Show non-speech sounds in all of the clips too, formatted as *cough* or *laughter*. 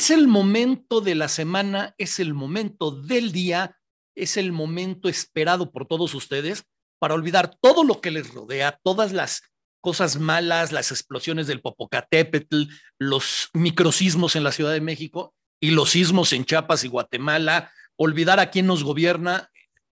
Es el momento de la semana, es el momento del día, es el momento esperado por todos ustedes para olvidar todo lo que les rodea, todas las cosas malas, las explosiones del Popocatépetl, los microsismos en la Ciudad de México y los sismos en Chiapas y Guatemala, olvidar a quién nos gobierna,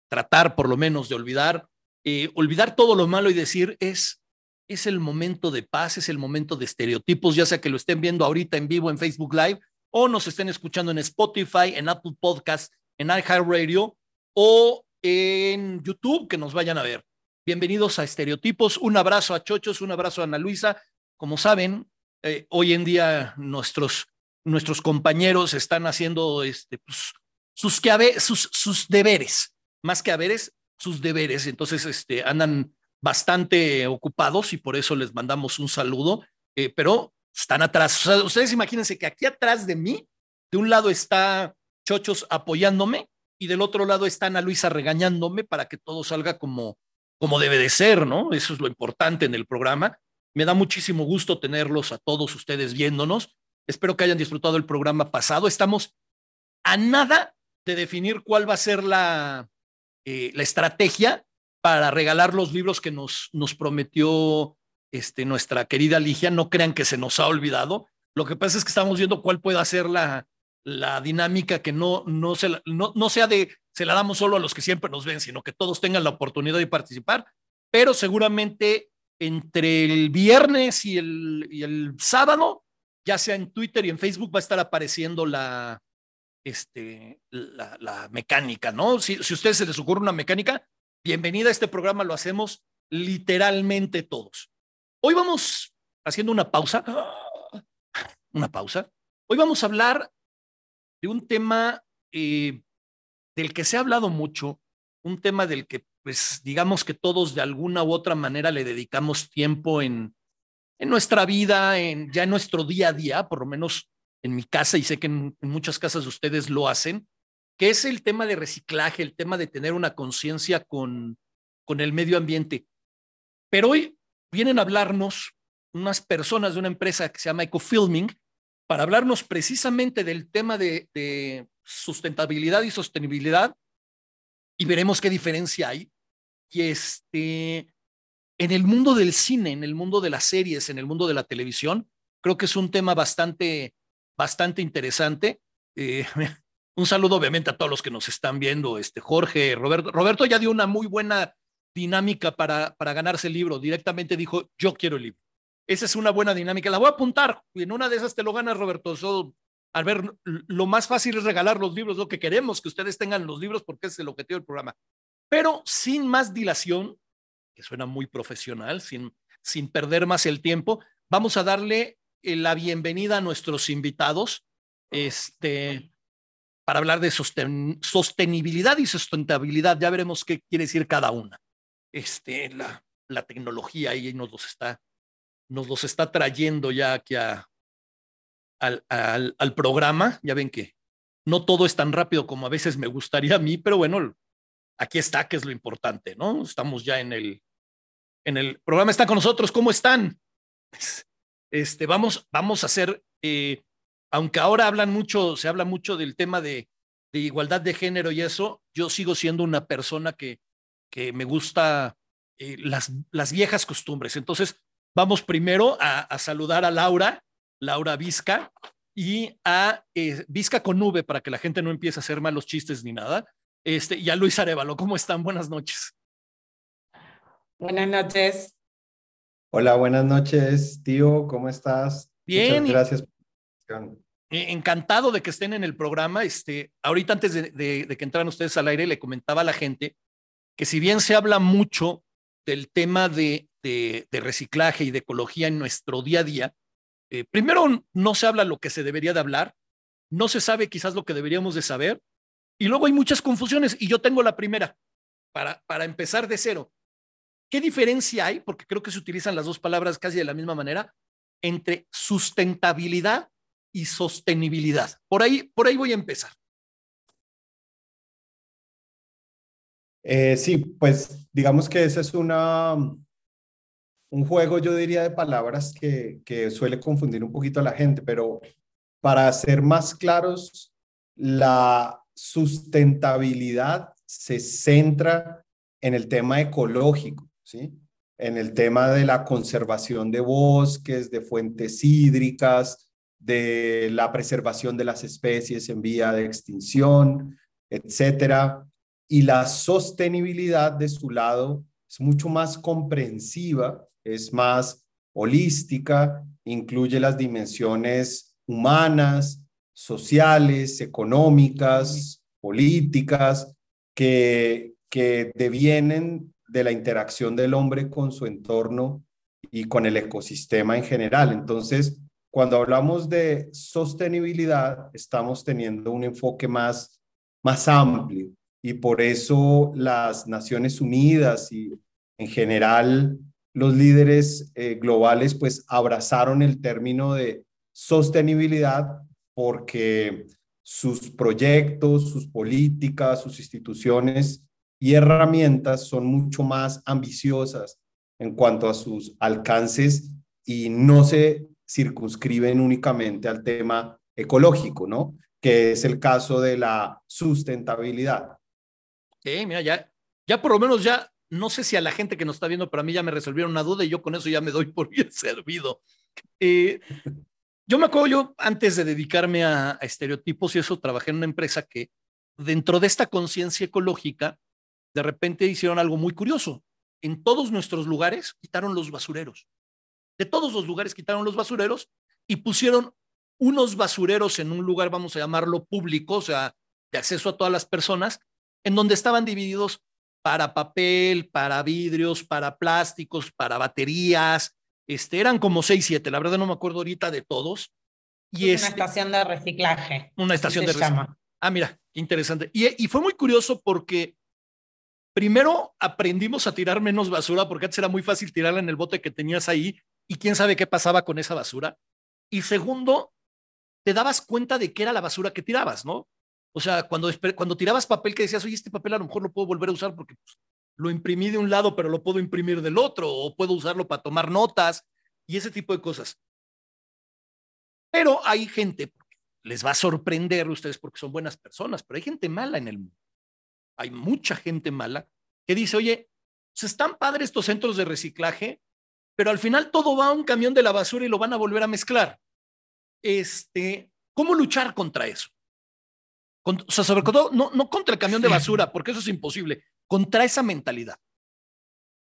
tratar por lo menos de olvidar, eh, olvidar todo lo malo y decir es es el momento de paz, es el momento de estereotipos, ya sea que lo estén viendo ahorita en vivo en Facebook Live o nos estén escuchando en Spotify, en Apple Podcast, en iHeartRadio o en YouTube, que nos vayan a ver. Bienvenidos a Estereotipos. Un abrazo a Chochos, un abrazo a Ana Luisa. Como saben, eh, hoy en día nuestros, nuestros compañeros están haciendo este, pues, sus, sus, sus deberes, más que haberes, sus deberes. Entonces, este, andan bastante ocupados y por eso les mandamos un saludo, eh, pero están atrás. ustedes imagínense que aquí atrás de mí, de un lado está Chochos apoyándome y del otro lado está Ana Luisa regañándome para que todo salga como, como debe de ser, ¿no? Eso es lo importante en el programa. Me da muchísimo gusto tenerlos a todos ustedes viéndonos. Espero que hayan disfrutado el programa pasado. Estamos a nada de definir cuál va a ser la, eh, la estrategia para regalar los libros que nos, nos prometió este, nuestra querida Ligia. No crean que se nos ha olvidado. Lo que pasa es que estamos viendo cuál puede ser la, la dinámica que no, no, se, no, no sea de se la damos solo a los que siempre nos ven, sino que todos tengan la oportunidad de participar, pero seguramente entre el viernes y el, y el sábado, ya sea en Twitter y en Facebook, va a estar apareciendo la, este, la, la mecánica, ¿no? Si, si a ustedes se les ocurre una mecánica, Bienvenida a este programa, lo hacemos literalmente todos. Hoy vamos haciendo una pausa, una pausa. Hoy vamos a hablar de un tema eh, del que se ha hablado mucho, un tema del que, pues, digamos que todos de alguna u otra manera le dedicamos tiempo en, en nuestra vida, en, ya en nuestro día a día, por lo menos en mi casa, y sé que en, en muchas casas de ustedes lo hacen, que es el tema de reciclaje, el tema de tener una conciencia con, con el medio ambiente. Pero hoy vienen a hablarnos unas personas de una empresa que se llama Ecofilming para hablarnos precisamente del tema de, sustentabilidad y sostenibilidad y veremos qué diferencia hay. Y este, en el mundo del cine, en el mundo de las series, en el mundo de la televisión, creo que es un tema bastante, bastante interesante. Eh, *laughs* un saludo obviamente a todos los que nos están viendo, este Jorge, Roberto. Roberto ya dio una muy buena dinámica para, para ganarse el libro. Directamente dijo, yo quiero el libro. Esa es una buena dinámica. La voy a apuntar. Y en una de esas te lo ganas, Roberto. So, a ver, lo más fácil es regalar los libros, lo que queremos, que ustedes tengan los libros porque es el objetivo del programa. Pero sin más dilación, que suena muy profesional, sin, sin perder más el tiempo, vamos a darle eh, la bienvenida a nuestros invitados. Este, para hablar de sostenibilidad y sustentabilidad. Ya veremos qué quiere decir cada una. Este, la, la tecnología ahí nos los está, nos los está trayendo ya aquí al, al, al, programa. Ya ven que no todo es tan rápido como a veces me gustaría a mí, pero bueno, aquí está, que es lo importante, ¿no? Estamos ya en el, en el programa, está con nosotros. ¿Cómo están? Este, vamos, vamos a hacer eh, aunque ahora hablan mucho, se habla mucho del tema de, de igualdad de género y eso, yo sigo siendo una persona que, que me gusta eh, las, las viejas costumbres. Entonces, vamos primero a, a saludar a Laura, Laura Vizca, y a eh, Vizca con V para que la gente no empiece a hacer malos chistes ni nada. Este, y a Luis Arevalo, ¿cómo están? Buenas noches. Buenas noches. Hola, buenas noches, tío, ¿cómo estás? Bien. Muchas gracias. Eh, encantado de que estén en el programa. Este, ahorita antes de, de, de, que entraran ustedes al aire, le comentaba a la gente que si bien se habla mucho del tema de, de, reciclaje y de ecología en nuestro día a día, eh, primero no se habla lo que se debería de hablar, no se sabe quizás lo que deberíamos de saber, y luego hay muchas confusiones, y yo tengo la primera, para, para empezar de cero. ¿Qué diferencia hay? Porque creo que se utilizan las dos palabras casi de la misma manera, entre sustentabilidad y sostenibilidad. Por ahí, por ahí voy a empezar. Eh, sí, pues digamos que ese es una, un juego, yo diría, de palabras que, que suele confundir un poquito a la gente, pero para ser más claros, la sustentabilidad se centra en el tema ecológico, ¿sí? En el tema de la conservación de bosques, de fuentes hídricas, de la preservación de las especies en vía de extinción, etcétera. Y la sostenibilidad de su lado es mucho más comprensiva, es más holística, incluye las dimensiones humanas, sociales, económicas, políticas, que, que devienen de la interacción del hombre con su entorno y con el ecosistema en general. Entonces, cuando hablamos de sostenibilidad, estamos teniendo un enfoque más, más amplio y por eso las Naciones Unidas y en general los líderes eh, globales pues abrazaron el término de sostenibilidad porque sus proyectos, sus políticas, sus instituciones y herramientas son mucho más ambiciosas en cuanto a sus alcances y no se circunscriben únicamente al tema ecológico, ¿no? Que es el caso de la sustentabilidad. Sí, mira, ya, ya por lo menos ya, no sé si a la gente que nos está viendo, pero a mí ya me resolvieron una duda y yo con eso ya me doy por bien *laughs* servido. Eh, yo me acuerdo, yo antes de dedicarme a, estereotipos y eso, trabajé en una empresa que dentro de esta conciencia ecológica, de repente hicieron algo muy curioso. En todos nuestros lugares quitaron los basureros. De todos los lugares quitaron los basureros y pusieron unos basureros en un lugar, vamos a llamarlo público, o sea, de acceso a todas las personas, en donde estaban divididos para papel, para vidrios, para plásticos, para baterías, este, eran como seis, siete, la verdad no me acuerdo ahorita de todos. Y es una este estación de reciclaje. Una estación de reciclaje. Ah, mira, interesante. Y, y fue muy curioso porque primero aprendimos a tirar menos basura, porque antes era muy fácil tirarla en el bote que tenías ahí y quién sabe qué pasaba con esa basura. Y segundo, te dabas cuenta de qué era la basura que tirabas, ¿no? O sea, cuando, tirabas papel que decías, oye, este papel a lo mejor lo puedo volver a usar porque pues, lo imprimí de un lado, pero lo puedo imprimir del otro, o puedo usarlo para tomar notas y ese tipo de cosas. Pero hay gente, les va a sorprender ustedes porque son buenas personas, pero hay gente mala en el mundo. Hay mucha gente mala que dice, oye, se pues, están padres estos centros de reciclaje, pero al final todo va a un camión de la basura y lo van a volver a mezclar. Este, ¿cómo luchar contra eso? O sea, sobre todo, no, no contra el camión de basura, porque eso es imposible, contra esa mentalidad?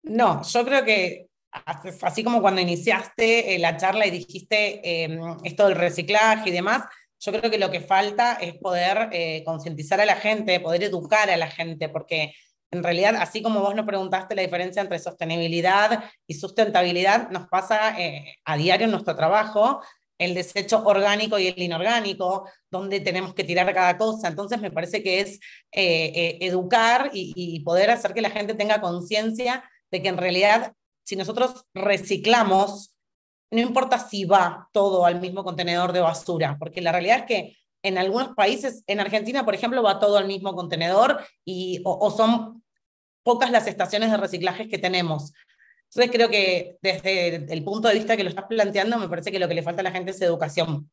No, yo creo que así como cuando iniciaste eh, la charla y dijiste em, esto del reciclaje y demás, yo creo que lo que falta es poder eh, concientizar a la gente, poder educar a la gente, porque en realidad, así como vos nos preguntaste la diferencia entre sostenibilidad y sustentabilidad, nos pasa eh, a diario en nuestro trabajo, el desecho orgánico y el inorgánico, dónde tenemos que tirar cada cosa. Entonces me parece que es eh, eh, educar y, poder hacer que la gente tenga conciencia de que en realidad si nosotros reciclamos, no importa si va todo al mismo contenedor de basura, porque la realidad es que en algunos países, en Argentina, por ejemplo, va todo al mismo contenedor y, o son pocas las estaciones de reciclaje que tenemos. Entonces creo que desde el punto de vista que lo estás planteando, me parece que lo que le falta a la gente es educación.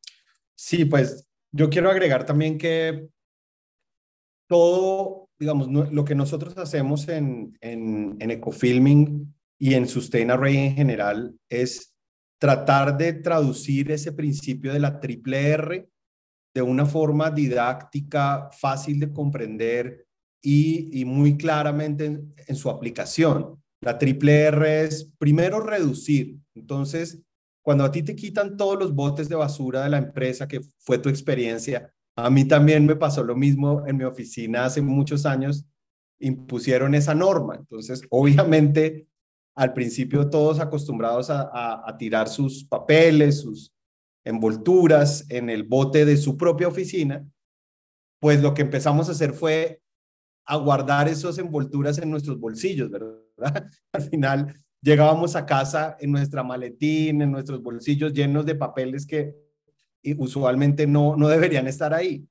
Sí, pues yo quiero agregar también que todo, digamos, lo que nosotros hacemos en, en, en ecofilming y en Sustain Array en general es tratar de traducir ese principio de la triple R de una forma didáctica, fácil de comprender y, y muy claramente en, en su aplicación. La triple R es primero reducir. Entonces, cuando a ti te quitan todos los botes de basura de la empresa, que fue tu experiencia, a mí también me pasó lo mismo en mi oficina hace muchos años, impusieron esa norma. Entonces, *laughs* obviamente, al principio todos acostumbrados a, tirar sus papeles, sus envolturas en el bote de su propia oficina, pues lo que empezamos a hacer fue a guardar esas envolturas en nuestros bolsillos, ¿verdad? *laughs* Al final llegábamos a casa en nuestra maletín, en nuestros bolsillos llenos de papeles que usualmente no, no deberían estar ahí.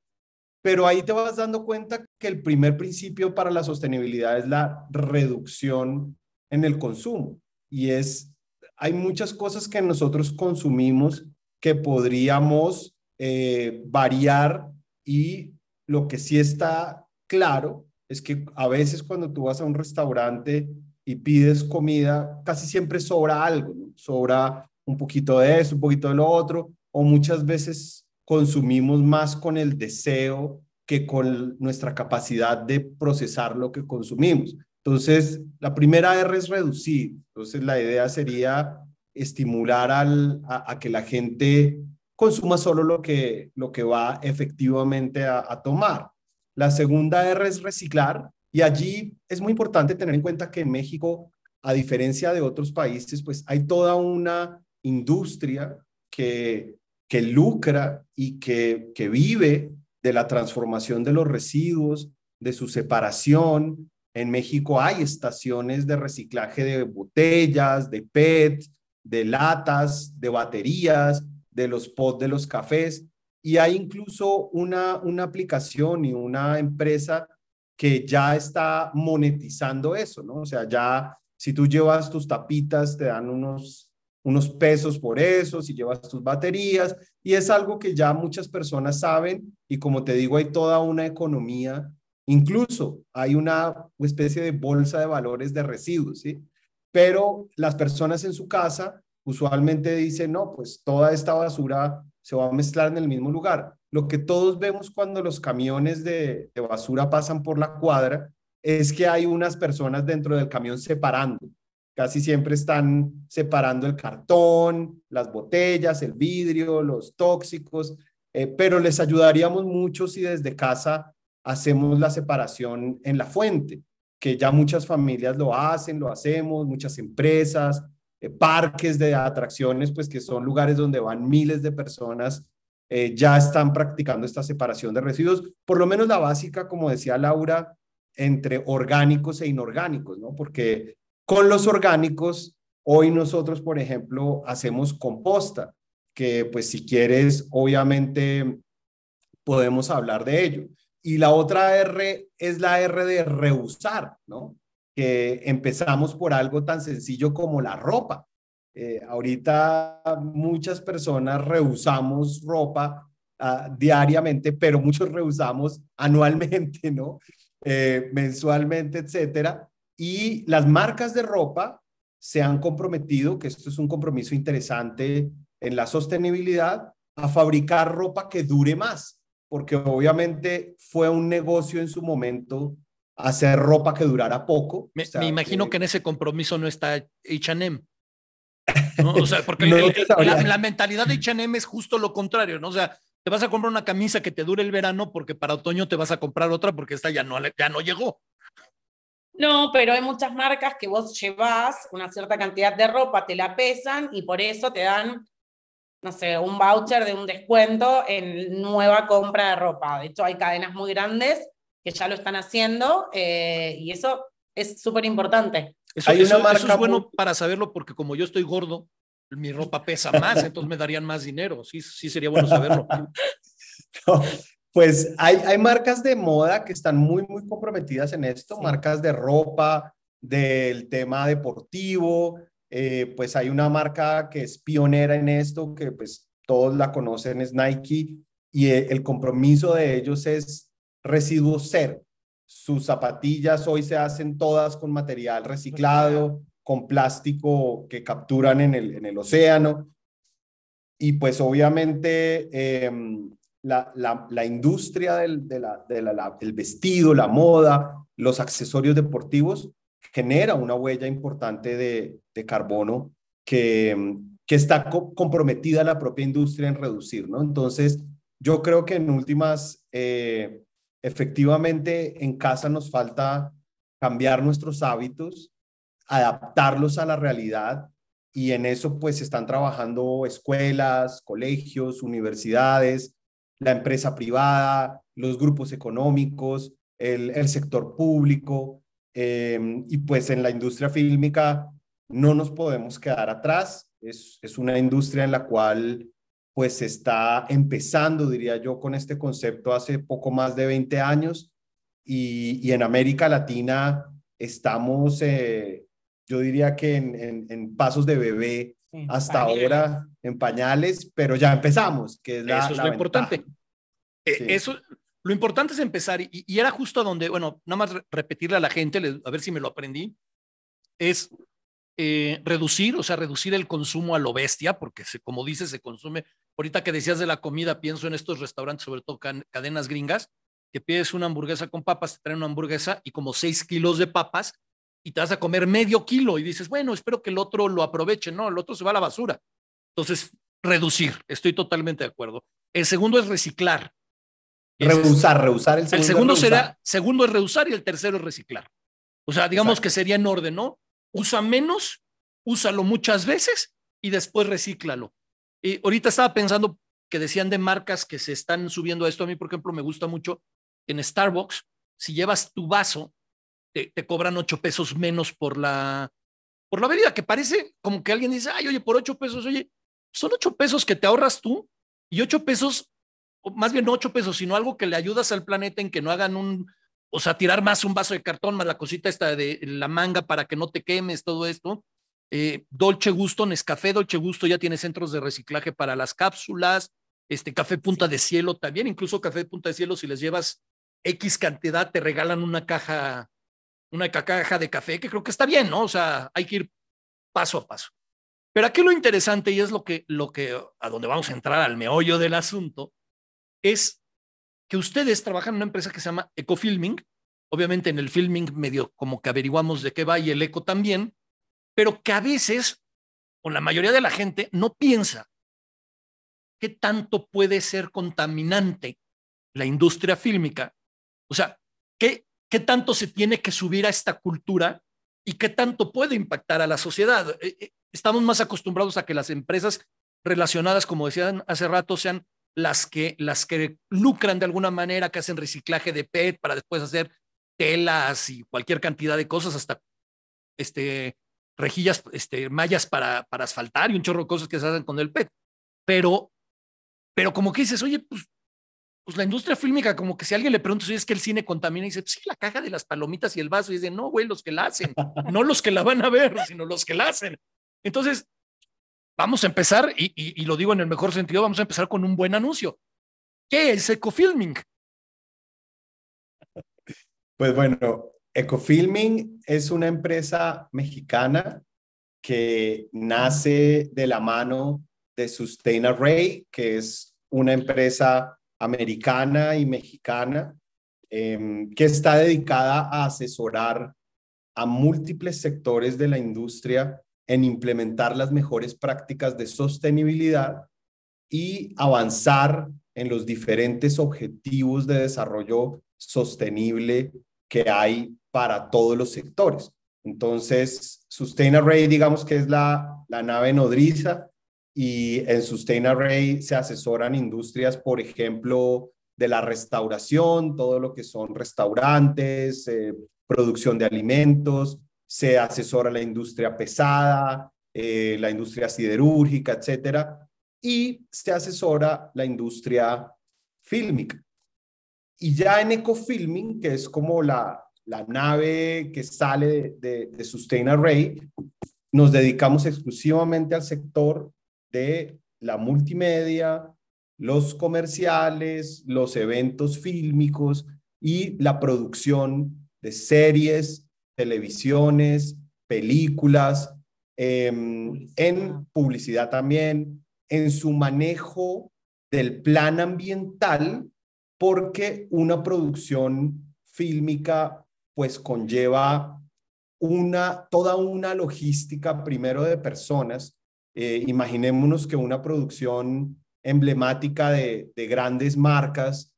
Pero ahí te vas dando cuenta que el primer principio para la sostenibilidad es la reducción en el consumo. Y es, hay muchas cosas que nosotros consumimos que podríamos eh, variar y lo que sí está claro es que a veces cuando tú vas a un restaurante y pides comida, casi siempre sobra algo, sobra un poquito de eso, un poquito de lo otro, o muchas veces consumimos más con el deseo que con nuestra capacidad de procesar lo que consumimos. Entonces, la primera R es reducir. Entonces, la idea sería estimular al, a, que la gente consuma solo lo que, lo que va efectivamente a, a tomar. La segunda R es reciclar y allí es muy importante tener en cuenta que en México, a diferencia de otros países, pues hay toda una industria que, que lucra y que, que vive de la transformación de los residuos, de su separación. En México hay estaciones de reciclaje de botellas, de PET, de latas, de baterías, de los pods de los cafés. Y hay incluso una, una aplicación y una empresa que ya está monetizando eso, ¿no? O sea, ya si tú llevas tus tapitas, te dan unos, unos pesos por eso, si llevas tus baterías, y es algo que ya muchas personas saben, y como te digo, hay toda una economía, incluso hay una especie de bolsa de valores de residuos, ¿sí? Pero las personas en su casa usualmente dicen, no, pues toda esta basura se va a mezclar en el mismo lugar. Lo que todos vemos cuando los camiones de, basura pasan por la cuadra es que hay unas personas dentro del camión separando. Casi siempre están separando el cartón, las botellas, el vidrio, los tóxicos, eh, pero les ayudaríamos mucho si desde casa hacemos la separación en la fuente, que ya muchas familias lo hacen, lo hacemos, muchas empresas, eh, parques de atracciones, pues que son lugares donde van miles de personas, eh, ya están practicando esta separación de residuos, por lo menos la básica, como decía Laura, entre orgánicos e inorgánicos, ¿no? Porque con los orgánicos, hoy nosotros, por ejemplo, hacemos composta, que pues si quieres, obviamente podemos hablar de ello. Y la otra R es la R de reusar, ¿no? Que empezamos por algo tan sencillo como la ropa. Eh, ahorita muchas personas rehusamos ropa ah, diariamente, pero muchos rehusamos *laughs* anualmente, ¿no? Eh, mensualmente, etcétera. Y las marcas de ropa se han comprometido, que esto es un compromiso interesante en la sostenibilidad, a fabricar ropa que dure más, porque obviamente fue un negocio en su momento hacer ropa que durara poco. Me, imagino que... en ese compromiso no está H&M. O sea, porque *laughs* la, mentalidad de H&M es justo lo contrario, ¿no? O sea, te vas a comprar una camisa que te dure el verano porque para otoño te vas a comprar otra porque esta ya no, ya no llegó. No, pero hay muchas marcas que vos llevas una cierta cantidad de ropa, te la pesan y por eso te dan, no sé, un voucher de un descuento en nueva compra de ropa. De hecho, hay cadenas muy grandes que ya lo están haciendo eh, y eso es súper importante. Eso, Hay una marca es bueno para saberlo porque como yo estoy gordo, mi ropa pesa más, *laughs* entonces me darían más dinero. Sí, sí sería bueno saberlo. *laughs* pues hay, hay marcas de moda que están muy, muy comprometidas en esto, marcas de ropa, del tema deportivo. Eh, pues hay una marca que es pionera en esto, que pues todos la conocen, es Nike, y el compromiso de ellos es residuo cero. Sus zapatillas hoy se hacen todas con material reciclado, con plástico que capturan en el, en el océano. Y pues obviamente em, la, la, industria del, de la, del vestido, la moda, los accesorios deportivos genera una huella importante de, de carbono que, em, que está comprometida la propia industria en reducir, ¿no? Entonces, yo creo que en últimas, eh, efectivamente en casa nos falta cambiar nuestros hábitos, adaptarlos a la realidad y en eso pues están trabajando escuelas, colegios, universidades, la empresa privada, los grupos económicos, el, sector público em, y pues en la industria fílmica no nos podemos quedar atrás. Es, es una industria en la cual pues está empezando, diría yo, con este concepto hace poco más de 20 años y, en América Latina estamos, eh, yo diría que en, pasos de bebé hasta ahora en pañales, pero ya empezamos, que es la, Eso es lo importante. Eh, eso, lo importante es empezar, y, era justo donde, bueno, nada más repetirle a la gente, a ver si me lo aprendí, es eh, reducir, o sea, reducir el consumo a lo bestia, porque se, como dices, se consume. Ahorita que decías de la comida, pienso en estos restaurantes, sobre todo cadenas gringas, que pides una hamburguesa con papas, te traen una hamburguesa y como seis kilos de papas, y te vas a comer medio kilo y dices, bueno, espero que el otro lo aproveche. No, el otro se va a la basura. Entonces, reducir, estoy totalmente de acuerdo. El segundo es reciclar. Reusar, reusar el segundo. El segundo será, segundo es reusar y el tercero es reciclar. O sea, digamos que sería en orden, ¿no? Usa menos, úsalo muchas veces y después recíclalo. Y ahorita estaba pensando que decían de marcas que se están subiendo a esto. A mí, por ejemplo, me gusta mucho en Starbucks, si llevas tu vaso te, cobran ocho pesos menos por la, por la bebida, que parece como que alguien dice, ay, oye, por ocho pesos, oye, son ocho pesos que te ahorras tú y ocho pesos, o más bien no ocho pesos, sino algo que le ayudas al planeta en que no hagan un, o sea, tirar más un vaso de cartón, más la cosita esta de la manga para que no te quemes, todo esto. Eh, Dolce Gusto, Nescafé Dolce Gusto ya tiene centros de reciclaje para las cápsulas, este café Punta de Cielo también, incluso café Punta de Cielo, si les llevas X cantidad, te regalan una caja una caja de café, que creo que está bien, ¿no? O sea, hay que ir paso a paso. Pero aquí lo interesante, y es lo que, lo que, a donde vamos a entrar al meollo del asunto, es que ustedes trabajan en una empresa que se llama Ecofilming, obviamente en el filming medio como que averiguamos de qué va y el eco también, pero que a veces, o la mayoría de la gente, no piensa qué tanto puede ser contaminante la industria fílmica. O sea, qué, qué tanto se tiene que subir a esta cultura y qué tanto puede impactar a la sociedad. Eh, eh, estamos más acostumbrados a que las empresas relacionadas, como decían hace rato, sean las que, las que lucran de alguna manera, que hacen reciclaje de PET para después hacer telas y cualquier cantidad de cosas, hasta este, rejillas, este, mallas para, para asfaltar y un chorro de cosas que se hacen con el PET. Pero, pero como que dices, oye, pues pues la industria fílmica, como que si alguien le pregunta si es que el cine contamina, y dice, pues sí, la caja de las palomitas y el vaso, y dice, no, güey, los que la hacen, no los que la van a ver, sino los que la hacen. Entonces, vamos a empezar, y, lo digo en el mejor sentido, vamos a empezar con un buen anuncio. ¿Qué es Ecofilming? Pues bueno, Ecofilming es una empresa mexicana que nace de la mano de Sustain Array, que es una empresa americana y mexicana em, que está dedicada a asesorar a múltiples sectores de la industria en implementar las mejores prácticas de sostenibilidad y avanzar en los diferentes objetivos de desarrollo sostenible que hay para todos los sectores. Entonces, Sustain Array, digamos que es la, la nave nodriza y en Sustain Array se asesoran industrias, por ejemplo, de la restauración, todo lo que son restaurantes, eh, producción de alimentos, se asesora la industria pesada, eh, la industria siderúrgica, etcétera, y se asesora la industria fílmica. Y ya en Ecofilming, que es como la, la nave que sale de, de Sustain Array, nos dedicamos exclusivamente al sector de la multimedia, los comerciales, los eventos fílmicos y la producción de series, televisiones, películas, em, en publicidad también, en su manejo del plan ambiental, porque una producción fílmica pues conlleva una, toda una logística primero de personas. Eh, imaginémonos que una producción emblemática de, grandes marcas,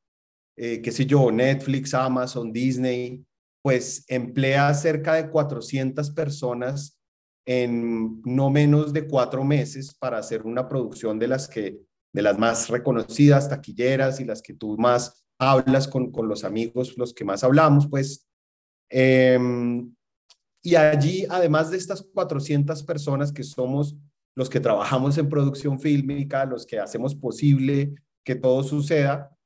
eh, qué sé yo, Netflix, Amazon, Disney, pues emplea cerca de 400 personas en no menos de cuatro meses para hacer una producción de las que de las más reconocidas, taquilleras y las que tú más hablas con, con los amigos, los que más hablamos, pues. Em, y allí, además de estas 400 personas que somos los que trabajamos en producción fílmica, los que hacemos posible que todo suceda,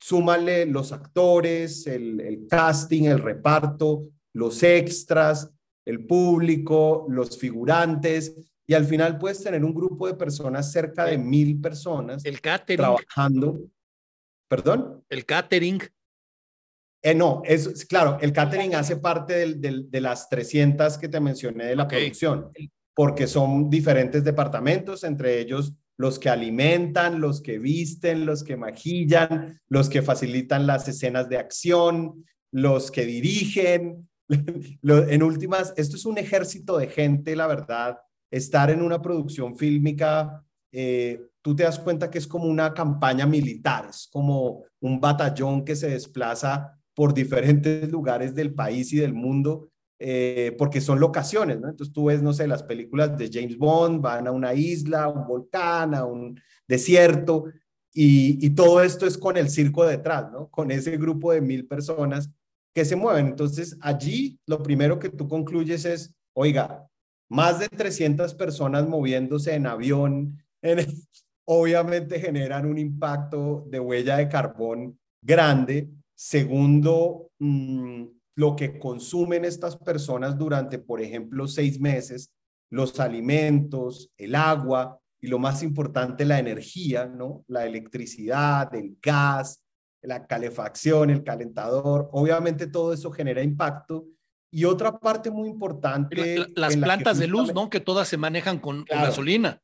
súmale los actores, el, casting, el reparto, los extras, el público, los figurantes, y al final puedes tener un grupo de personas, cerca de mil personas, El catering. trabajando. ¿Perdón? El catering. Eh, no, es claro, el catering hace parte del- del- de las 300 que te mencioné de la producción, porque son diferentes departamentos, entre ellos los que alimentan, los que visten, los que maquillan, los que facilitan las escenas de acción, los que dirigen. *laughs* En últimas, esto es un ejército de gente, la verdad. Estar en una producción fílmica, eh, tú te das cuenta que es como una campaña militar, es como un batallón que se desplaza por diferentes lugares del país y del mundo, eh, porque son locaciones, ¿no? Entonces tú ves, no sé, las películas de James Bond, van a una isla, un volcán, a un desierto, y, y todo esto es con el circo detrás, ¿no? Con ese grupo de mil personas que se mueven. Entonces allí lo primero que tú concluyes es, oiga, más de 300 personas moviéndose en avión, en- obviamente generan un impacto de huella de carbón grande. Segundo, mm, lo que consumen estas personas durante, por ejemplo, seis meses, los alimentos, el agua y lo más importante, la energía, ¿no? La electricidad, el gas, la calefacción, el calentador. Obviamente todo eso genera impacto. Y otra parte muy importante. La- la- las la plantas de luz, ¿no? Que todas se manejan con, gasolina.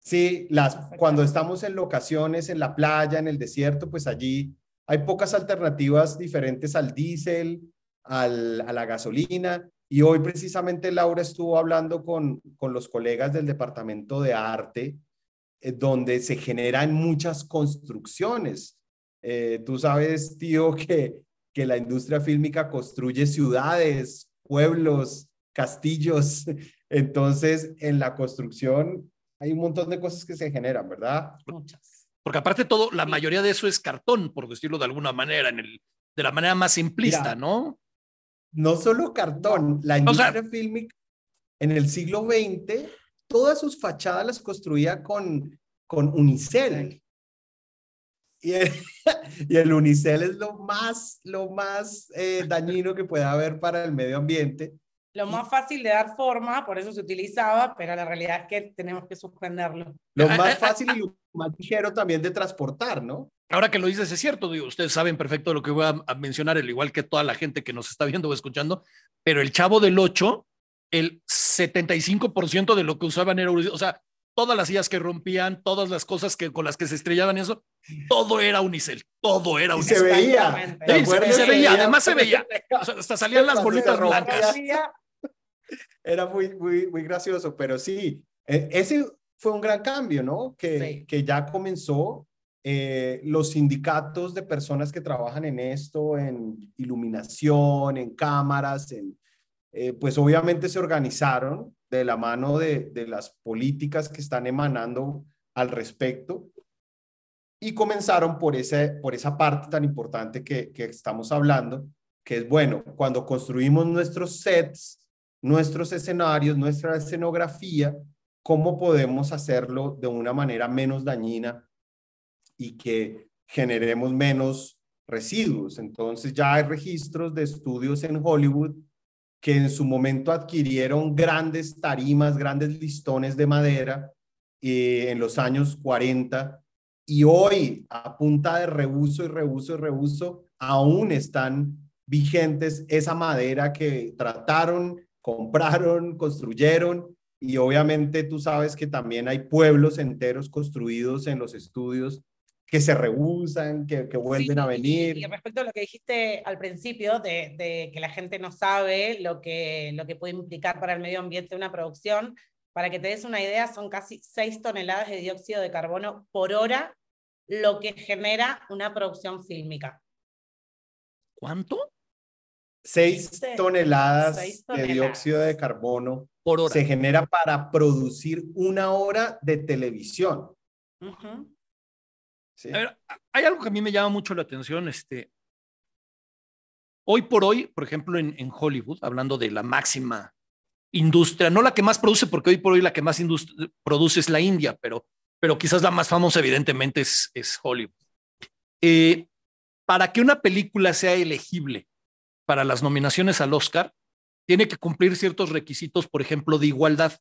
Sí, las, cuando estamos en locaciones, en la playa, en el desierto, pues allí hay pocas alternativas diferentes al diésel, al, a la gasolina. Y hoy precisamente Laura estuvo hablando con, con los colegas del Departamento de Arte, eh, donde se generan muchas construcciones. Eh, tú sabes, tío, *laughs* que, que la industria fílmica construye ciudades, pueblos, castillos. *laughs* Entonces, en la construcción hay un montón de cosas que se generan, ¿verdad? Muchas. Porque aparte todo, la mayoría de eso es cartón, por decirlo de alguna manera, en el, de la manera más simplista, Mira, ¿no? No solo cartón, la O sea- industria fílmica en el siglo XX, todas sus fachadas las construía con, con unicel. Y el, *laughs* y el unicel es lo más, lo más eh, dañino que puede haber para el medio ambiente. Lo más fácil de dar forma, por eso se utilizaba, pero la realidad es que tenemos que suspenderlo. Lo Ah, ah, más ah, fácil y lo más ligero también de transportar, ¿no? Ahora que lo dices, es cierto, digo, ustedes saben perfecto lo que voy a, a mencionar, al igual que toda la gente que nos está viendo o escuchando, pero el chavo del 8, el 75% de lo que usaban era, unicel. o sea, todas las sillas que rompían, todas las cosas que, con las que se estrellaban, eso, todo era unicel, todo era Y se unicel. veía. Exactamente. ¿te Sí, se- veía, además se veía. *laughs* O sea, hasta salían las bolitas blancas. Era muy, muy, muy gracioso, pero sí, eh, ese fue un gran cambio, ¿no? Que, Sí. que ya comenzó eh, los sindicatos de personas que trabajan en esto, en iluminación, en cámaras, eh, pues obviamente se organizaron de la mano de, las políticas que están emanando al respecto y comenzaron por, ese, por esa parte tan importante que estamos hablando, que es, bueno, cuando construimos nuestros sets, nuestros escenarios, nuestra escenografía, cómo podemos hacerlo de una manera menos dañina y que generemos menos residuos. Entonces ya hay registros de estudios en Hollywood que en su momento adquirieron grandes tarimas, grandes listones de madera eh, en los años 40 y hoy a punta de reuso y reuso y reuso aún están vigentes esa madera que trataron, compraron, construyeron y obviamente tú sabes que también hay pueblos enteros construidos en los estudios que se rehusan, que, que vuelven Sí, a venir. Y, respecto a lo que dijiste al principio, de, de que la gente no sabe lo que, lo que puede implicar para el medio ambiente una producción, para que te des una idea, son casi 6 toneladas de dióxido de carbono por hora lo que genera una producción fílmica. ¿Cuánto? Seis ¿Viste? toneladas Seis de dióxido de carbono Por hora. se genera para producir una hora de televisión. Ujú. A ver, hay algo que a mí me llama mucho la atención, este, hoy por hoy, por ejemplo, en, Hollywood, hablando de la máxima industria, no la que más produce, porque hoy por hoy la que más produce es la India, pero, pero quizás la más famosa evidentemente es, es Hollywood. Eh, para que una película sea elegible para las nominaciones al Oscar, tiene que cumplir ciertos requisitos, por ejemplo, de igualdad.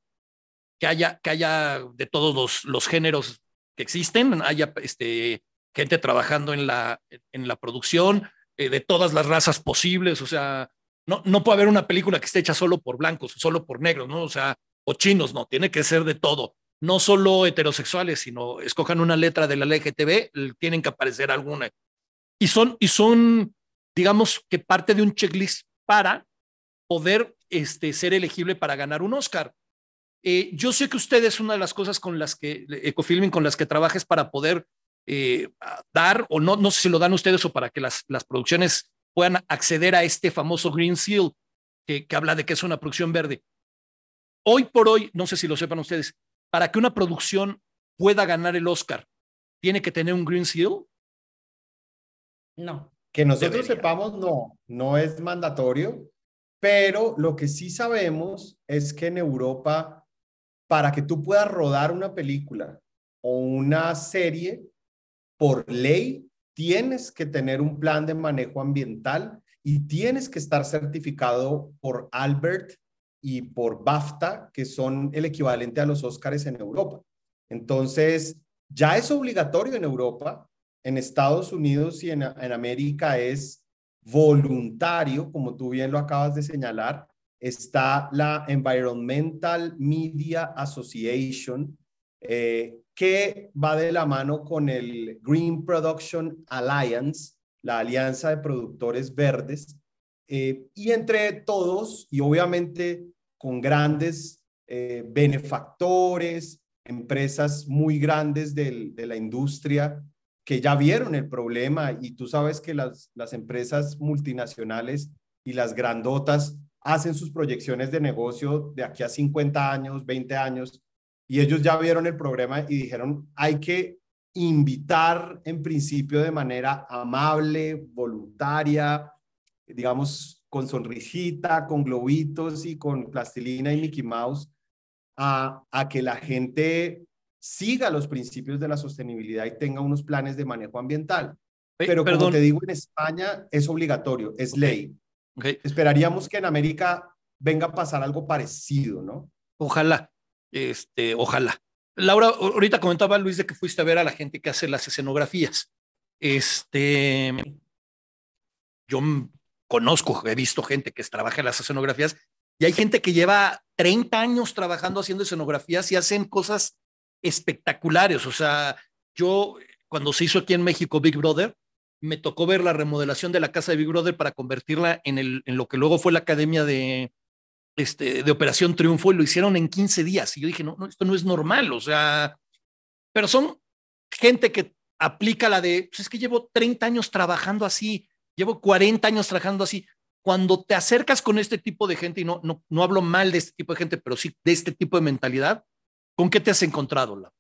que haya, que haya de todos los, los géneros que existen, haya este, gente trabajando en la, en la producción, eh, de todas las razas posibles, o sea, no, no puede haber una película que esté hecha solo por blancos, solo por negros, ¿no? O sea, o chinos, no, tiene que ser de todo. No solo heterosexuales, sino escojan una letra de la LGTB, tienen que aparecer alguna. Y son, y son, digamos que parte de un checklist para poder este, ser elegible para ganar un Oscar. Eh, yo sé que ustedes, una de las cosas con las que, Ecofilming, con las que trabajes para poder eh, dar, o no, no sé si lo dan ustedes o para que las, las producciones puedan acceder a este famoso Green Seal, que, que habla de que es una producción verde. Hoy por hoy, no sé si lo sepan ustedes, para que una producción pueda ganar el Oscar, ¿tiene que tener un Green Seal? No. Que nosotros sepamos, no, no es mandatorio, pero lo que sí sabemos es que en Europa, para que tú puedas rodar una película o una serie, por ley, tienes que tener un plan de manejo ambiental y tienes que estar certificado por Albert y por BAFTA, que son el equivalente a los Óscares en Europa. Entonces, ya es obligatorio en Europa, en Estados Unidos y en, en América es voluntario, como tú bien lo acabas de señalar. Está la Environmental Media Association, eh, que va de la mano con el Green Production Alliance, la Alianza de Productores Verdes, eh, y entre todos, y obviamente con grandes eh, benefactores, empresas muy grandes de la industria que ya vieron el problema y tú sabes que las, las empresas multinacionales y las grandotas hacen sus proyecciones de negocio de aquí a 50 años, 20 años, y ellos ya vieron el problema y dijeron, hay que invitar en principio de manera amable, voluntaria, digamos, con sonrisita, con globitos y con plastilina y Mickey Mouse, a, a que la gente siga los principios de la sostenibilidad y tenga unos planes de manejo ambiental. Pero como te digo, en España es obligatorio, es ley. Esperaríamos que en América venga a pasar algo parecido, ¿no? Ojalá. Este, ojalá. Laura, ahorita comentaba Luis de que fuiste a ver a la gente que hace las escenografías. Este, yo conozco, he visto gente que trabaja en las escenografías y hay gente que lleva 30 años trabajando haciendo escenografías y hacen cosas espectaculares. O sea, yo cuando se hizo aquí en México Big Brother, me tocó ver la remodelación de la casa de Big Brother para convertirla en, lo que luego fue la academia de, este, Operación Triunfo y lo hicieron en 15 días. Y yo dije, no, no, esto no es normal, o sea, pero son gente que aplica la de, pues es que llevo 30 años trabajando así, llevo 40 años trabajando así. Cuando te acercas con este tipo de gente, y no, no, no hablo mal de este tipo de gente, pero sí de este tipo de mentalidad, ¿con qué te has encontrado, la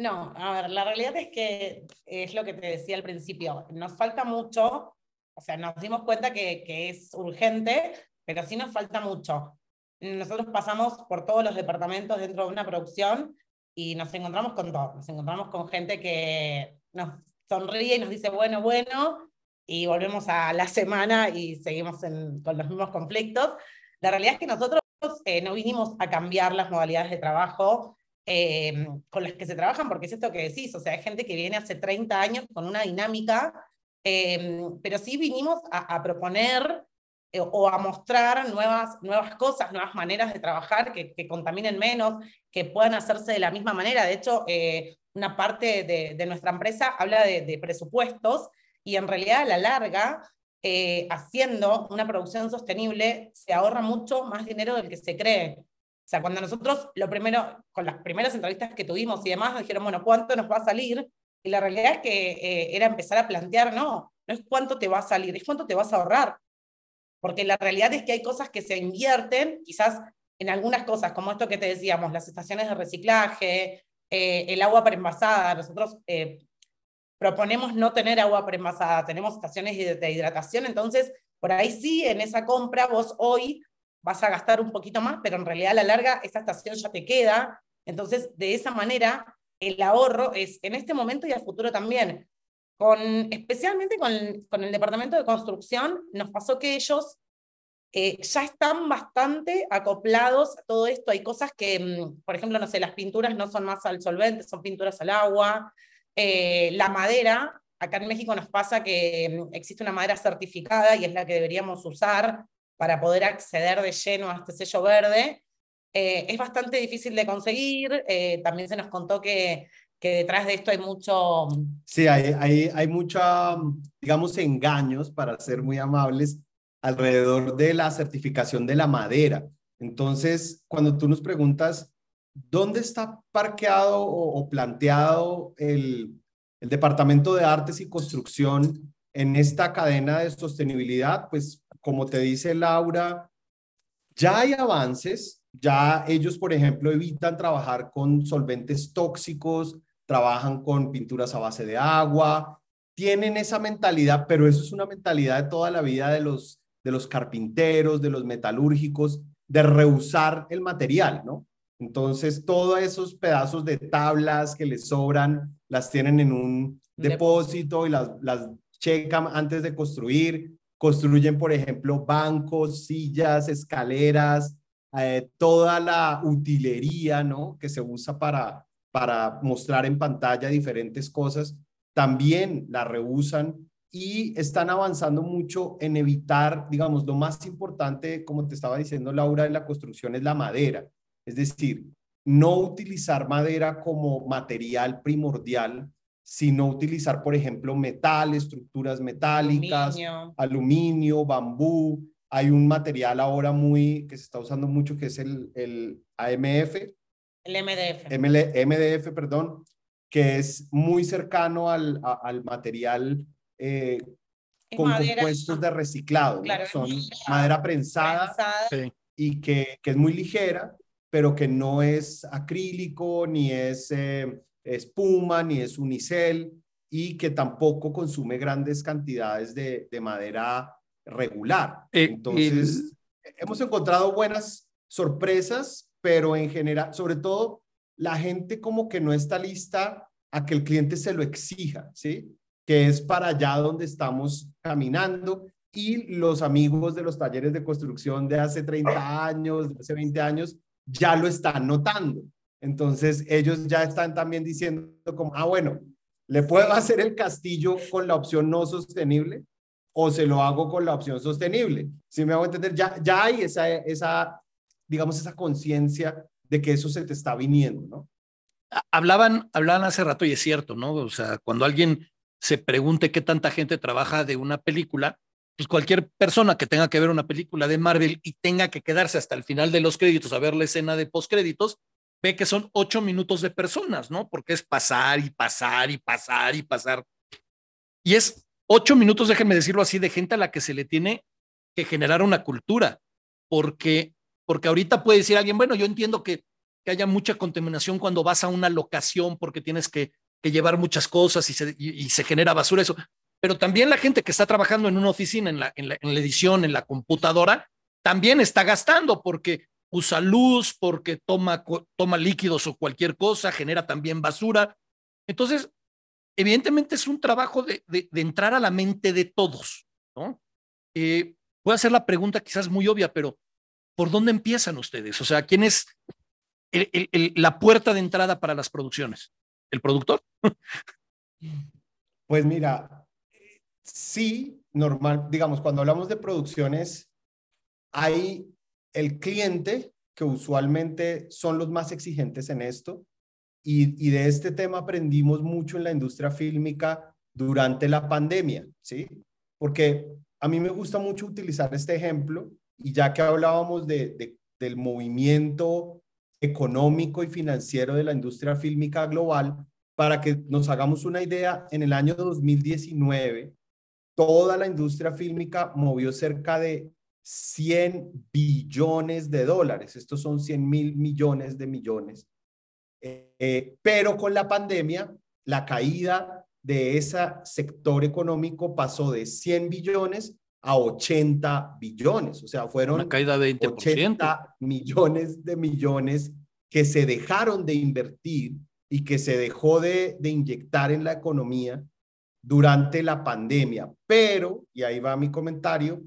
No, a ver, la realidad es que es lo que te decía al principio, nos falta mucho, o sea, nos dimos cuenta que, que es urgente, pero sí nos falta mucho. Nosotros pasamos por todos los departamentos dentro de una producción y nos encontramos con todo. Nos encontramos con gente que nos sonríe y nos dice, bueno, bueno, y volvemos a la semana y seguimos con los mismos conflictos. La realidad es que nosotros eh, no vinimos a cambiar las modalidades de trabajo eh, con las que se trabajan, porque es esto que decís, o sea, hay gente que viene hace 30 años con una dinámica, eh, pero sí vinimos a, a proponer eh, o a mostrar nuevas, nuevas cosas, nuevas maneras de trabajar que, que, contaminen menos, que puedan hacerse de la misma manera. De hecho, eh, una parte de, de, nuestra empresa habla de, de, presupuestos y en realidad a la larga, eh, haciendo una producción sostenible, se ahorra mucho más dinero del que se cree. Sea, cuando nosotros, lo primero, con las primeras entrevistas que tuvimos y demás, dijeron, bueno, ¿cuánto nos va a salir? Y la realidad es que eh, era empezar a plantear, no, no es cuánto te va a salir, es cuánto te vas a ahorrar porque la realidad es que hay cosas que se invierten, quizás en algunas cosas, como esto que te decíamos, las estaciones de reciclaje, eh, el agua preenvasada. Nosotros eh, proponemos no tener agua preenvasada, tenemos estaciones de hidratación, entonces por ahí sí, en esa compra vos hoy vas a gastar un poquito más, pero en realidad a la larga esa estación ya te queda. Entonces, de esa manera, el ahorro es en este momento y a futuro también. Con, especialmente con, con el departamento de construcción, nos pasó que ellos eh, ya están bastante acoplados a todo esto. Hay cosas que, mm, por ejemplo, no sé, las pinturas no son más al solvente, son pinturas al agua. Eh, la madera, acá en México nos pasa que mm, existe una madera certificada y es la que deberíamos usar para poder acceder de lleno a este sello verde. Eh, es bastante difícil de conseguir. también se nos contó que, detrás de esto hay mucho... Sí, hay, hay, hay mucha, digamos, engaños, para ser muy amables, alrededor de la certificación de la madera. Entonces, cuando tú nos preguntas, ¿dónde está parqueado o, planteado el, el Departamento de Artes y Construcción en esta cadena de sostenibilidad? Pues, como te dice Laura, ya hay avances, ya ellos, por ejemplo, evitan trabajar con solventes tóxicos, trabajan con pinturas a base de agua, tienen esa mentalidad, pero eso es una mentalidad de toda la vida de los de los carpinteros, de los metalúrgicos, de rehusar el material, ¿no? Entonces, todos esos pedazos de tablas que les sobran, las tienen en un depósito y las, las checan antes de construir. Construyen, por ejemplo, bancos, sillas, escaleras, eh, toda la utilería, ¿no? Que se usa para, para mostrar en pantalla diferentes cosas, también la rehusan y están avanzando mucho en evitar, digamos, lo más importante, como te estaba diciendo Laura, en la construcción es la madera. Es decir, no utilizar madera como material primordial, sino utilizar, por ejemplo, metal, estructuras metálicas, aluminio, bambú. Hay un material ahora muy que se está usando mucho que es el, el AMF. El MDF. MDF, perdón, que es muy cercano al, al material eh, con compuestos de reciclado. Son madera prensada, y que, que, es muy ligera, pero que no es acrílico, ni es eh, espuma, ni es unicel, y que tampoco consume grandes cantidades de, de madera regular. Eh, Entonces, hemos encontrado buenas sorpresas, pero en general, sobre todo, la gente como que no está lista a que el cliente se lo exija, ¿sí? que es para allá donde estamos caminando y los amigos de los talleres de construcción de hace 30 años, de hace 20 años, ya lo están notando. Entonces ellos ya están también diciendo como, ah, bueno, ¿le puedo hacer el castillo con la opción no sostenible o se lo hago con la opción sostenible? Si me hago entender, ya, ya hay esa, esa, digamos, esa conciencia de que eso se te está viniendo, ¿no? Hablaban, hablaban hace rato y es cierto, ¿no? O sea, cuando alguien se pregunte qué tanta gente trabaja de una película, pues cualquier persona que tenga que ver una película de Marvel y tenga que quedarse hasta el final de los créditos a ver la escena de postcréditos, ve que son ocho minutos de personas, ¿no? Porque es pasar y pasar y pasar y pasar. Y es ocho minutos, déjenme decirlo así, de gente a la que se le tiene que generar una cultura, porque, porque ahorita puede decir alguien, bueno, yo entiendo que, que haya mucha contaminación cuando vas a una locación porque tienes que que llevar muchas cosas y se, y, se genera basura, eso. Pero también la gente que está trabajando en una oficina, en la, en la, en la edición, en la computadora, también está gastando porque usa luz, porque toma, toma líquidos o cualquier cosa, genera también basura. Entonces, evidentemente es un trabajo de, de, entrar a la mente de todos, ¿no? Eh, voy a hacer la pregunta quizás muy obvia, pero ¿por dónde empiezan ustedes? O sea, ¿quién es la puerta de entrada para las producciones? ¿El productor? *laughs* Pues mira, sí, normal, digamos, cuando hablamos de producciones, hay el cliente, que usualmente son los más exigentes en esto, y, de este tema aprendimos mucho en la industria fílmica durante la pandemia, ¿sí? Porque a mí me gusta mucho utilizar este ejemplo, y ya que hablábamos de, del movimiento económico y financiero de la industria fílmica global, para que nos hagamos una idea, en el año 2019, toda la industria fílmica movió cerca de 100 billones de dólares. Estos son 100 mil millones de millones. Eh, pero con la pandemia, la caída de ese sector económico pasó de 100 billones a 80 billones. O sea, fueron Una caída de 20%. 80 millones de millones que se dejaron de invertir y que se dejó de, de inyectar en la economía durante la pandemia. Pero, y ahí va mi comentario,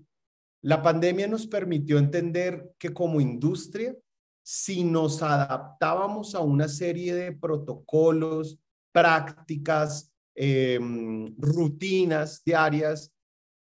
La pandemia nos permitió entender que como industria, si nos adaptábamos a una serie de protocolos, prácticas, em, rutinas diarias,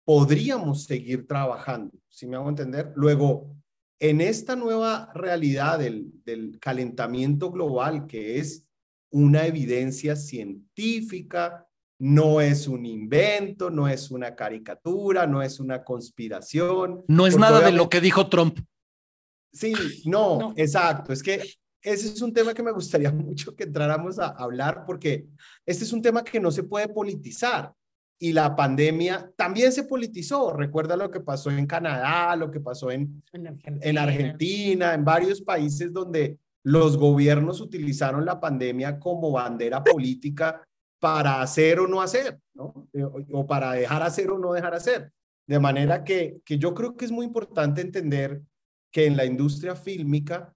podríamos seguir trabajando, si me hago entender? Luego, en esta nueva realidad del, del calentamiento global, que es una evidencia científica, no es un invento, no es una caricatura, no es una conspiración. No es nada de lo que dijo Trump. Sí, no, exacto. Es que ese es un tema que me gustaría *laughs* mucho que entráramos a hablar porque este es un tema que no se puede politizar y la pandemia también se politizó. Recuerda lo que pasó en Canadá, lo que pasó en, en Argentina, en varios países donde los gobiernos utilizaron la pandemia como bandera política para hacer o no hacer, ¿no? Eh, o para dejar hacer o no dejar hacer. De manera que, que yo creo que es muy importante entender que en la industria fílmica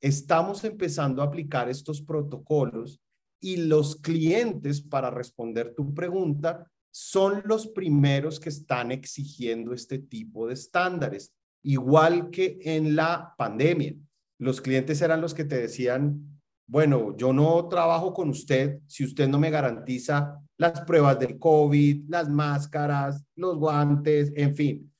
estamos empezando a aplicar estos protocolos y los clientes, para responder tu pregunta, son los primeros que están exigiendo este tipo de estándares, igual que en la pandemia. Los clientes eran los que te decían, bueno, yo no trabajo con usted si usted no me garantiza las pruebas del COVID, las máscaras, los guantes, en fin.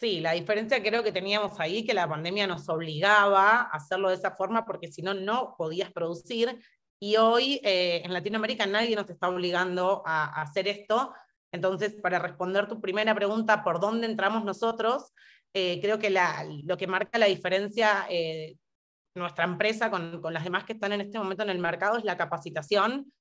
Sí, la diferencia creo que teníamos ahí, que la pandemia nos obligaba a hacerlo de esa forma porque si no, no podías producir. Y hoy eh, en Latinoamérica nadie nos está obligando a, hacer esto. Entonces, para responder tu primera pregunta, ¿por dónde entramos nosotros? Eh, creo que lo que marca la diferencia eh, nuestra empresa con, con, las demás que están en este momento en el mercado es la capacitación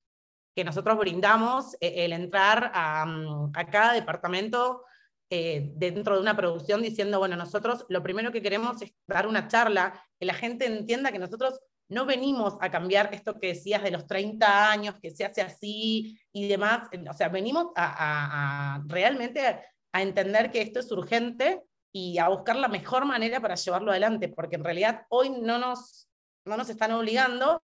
que nosotros brindamos, eh, el entrar a, mm, cada departamento eh, dentro de una producción diciendo, bueno, nosotros lo primero que queremos es dar una charla, que la gente entienda que nosotros no venimos a cambiar esto que decías de los 30 años, que se hace así y demás, o sea, venimos a realmente a entender que esto es urgente y a buscar la mejor manera para llevarlo adelante, porque en realidad hoy no nos, no nos están obligando,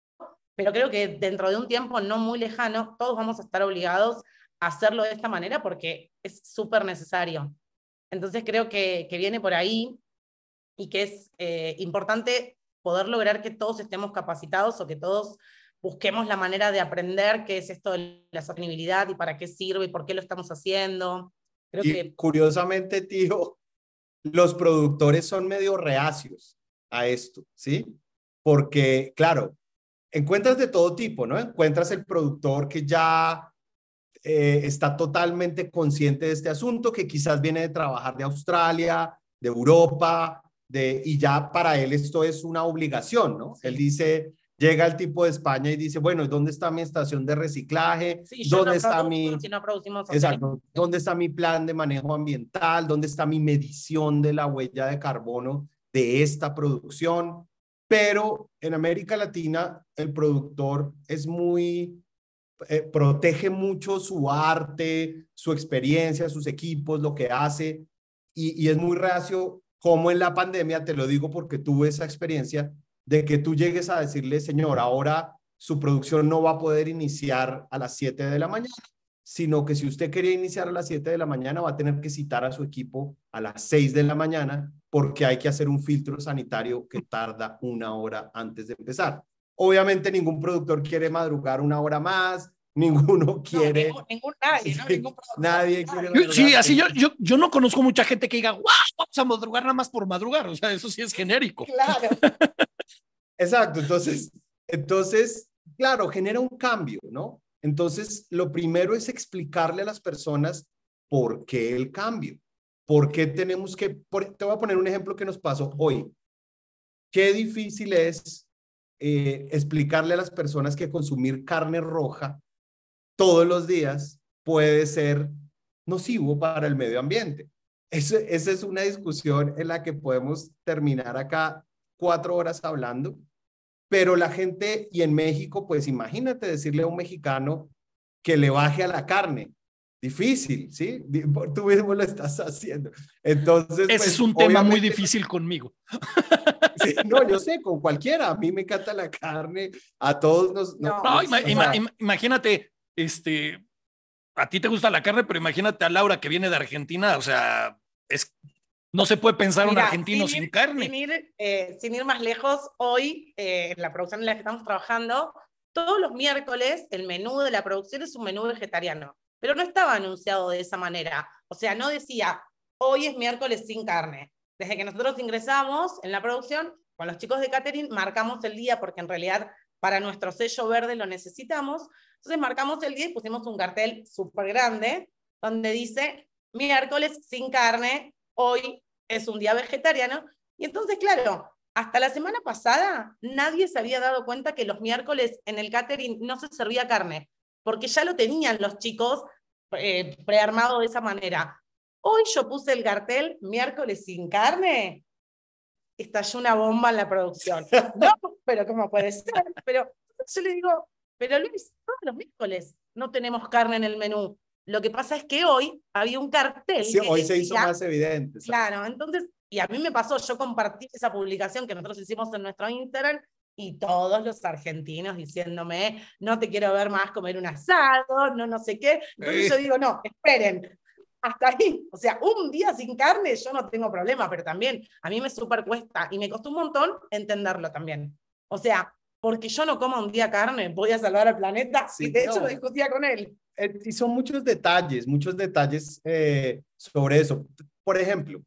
pero creo que dentro de un tiempo no muy lejano, todos vamos a estar obligados a hacerlo de esta manera porque es súper necesario. Entonces creo que, que, viene por ahí y que es eh, importante poder lograr que todos estemos capacitados o que todos busquemos la manera de aprender qué es esto de la sostenibilidad y para qué sirve y por qué lo estamos haciendo. Creo y que... curiosamente, tío, los productores son medio reacios a esto, ¿sí? Porque, claro, encuentras de todo tipo, ¿no? Encuentras el productor que ya eh, está totalmente consciente de este asunto, que quizás viene de trabajar de Australia, de Europa, de, y ya para él esto es una obligación, ¿no? Él dice, llega el tipo de España y dice, bueno, ¿dónde está mi estación de reciclaje? ¿Dónde está mi Exacto, ¿dónde está mi plan de manejo ambiental? ¿Dónde está mi medición de la huella de carbono de esta producción? Pero en América Latina el productor es muy eh, protege mucho su arte, su experiencia, sus equipos, lo que hace y, y es muy reacio como en la pandemia, te lo digo porque tuve esa experiencia, de que tú llegues a decirle, señor, ahora su producción no va a poder iniciar a las 7 de la mañana, sino que si usted quería iniciar a las 7 de la mañana, va a tener que citar a su equipo a las 6 de la mañana porque hay que hacer un filtro sanitario que tarda una hora antes de empezar. Obviamente ningún productor quiere madrugar una hora más, *laughs* ninguno quiere. No, ningún, nadie, ¿no? *laughs* ningún nadie quiere. Sí, así yo, yo, yo no conozco mucha gente que diga, wow, vamos a madrugar nada más por madrugar. O sea, eso sí es genérico. Claro. *laughs* Exacto, entonces, entonces, claro, genera un cambio, ¿no? Entonces, lo primero es explicarle a las personas por qué el cambio, por qué tenemos que, te voy a poner un ejemplo que nos pasó hoy. Qué difícil es eh, explicarle a las personas que consumir carne roja todos los días puede ser nocivo para el medio ambiente. esa es una discusión en la que podemos terminar acá cuatro horas hablando, pero la gente, y en México, pues imagínate decirle a un mexicano que le baje a la carne. Difícil, ¿sí? Tú mismo lo estás haciendo. Entonces. Ese pues, es un tema muy difícil conmigo. *laughs* Sí, no, yo sé, con cualquiera. A mí me encanta la carne, a todos nos. No, no ima ima imagínate, este, a ti te gusta la carne, pero imagínate a Laura que viene de Argentina, o sea, es No se puede pensar un argentino sin, carne. Sin ir, eh, sin ir más lejos, hoy, eh, en la producción en la que estamos trabajando, todos los miércoles el menú de la producción es un menú vegetariano, pero no estaba anunciado de esa manera. O sea, no decía, hoy es miércoles sin carne. Desde que nosotros ingresamos en la producción, con los chicos de catering, marcamos el día porque en realidad para nuestro sello verde lo necesitamos. Entonces marcamos el día y pusimos un cartel súper grande donde dice miércoles sin carne, hoy es un día vegetariano. Y entonces, claro, hasta la semana pasada nadie se había dado cuenta que los miércoles en el catering no se servía carne, porque ya lo tenían los chicos eh, prearmado de esa manera. Hoy yo puse el cartel miércoles sin carne, estalló una bomba en la producción. *laughs* No, pero ¿cómo puede ser? Pero yo le digo, pero Luis, todos los miércoles no tenemos carne en el menú. Lo que pasa es que hoy había un cartel. Sí, que hoy se hizo decía- más evidente. Claro, entonces, y a mí me pasó, yo compartí esa publicación que nosotros hicimos en nuestro Instagram y todos los argentinos diciéndome, no te quiero ver más comer un asado, no, no sé qué. Entonces Eh. yo digo, no, esperen, hasta ahí. O sea, un día sin carne yo no tengo problema, pero también a mí me súper cuesta y me costó un montón entenderlo también. O sea, porque yo no como un día carne, voy a salvar al planeta. Sí, y de hecho no. lo discutía con él. Eh, y son muchos detalles, muchos detalles eh, sobre eso. Por ejemplo,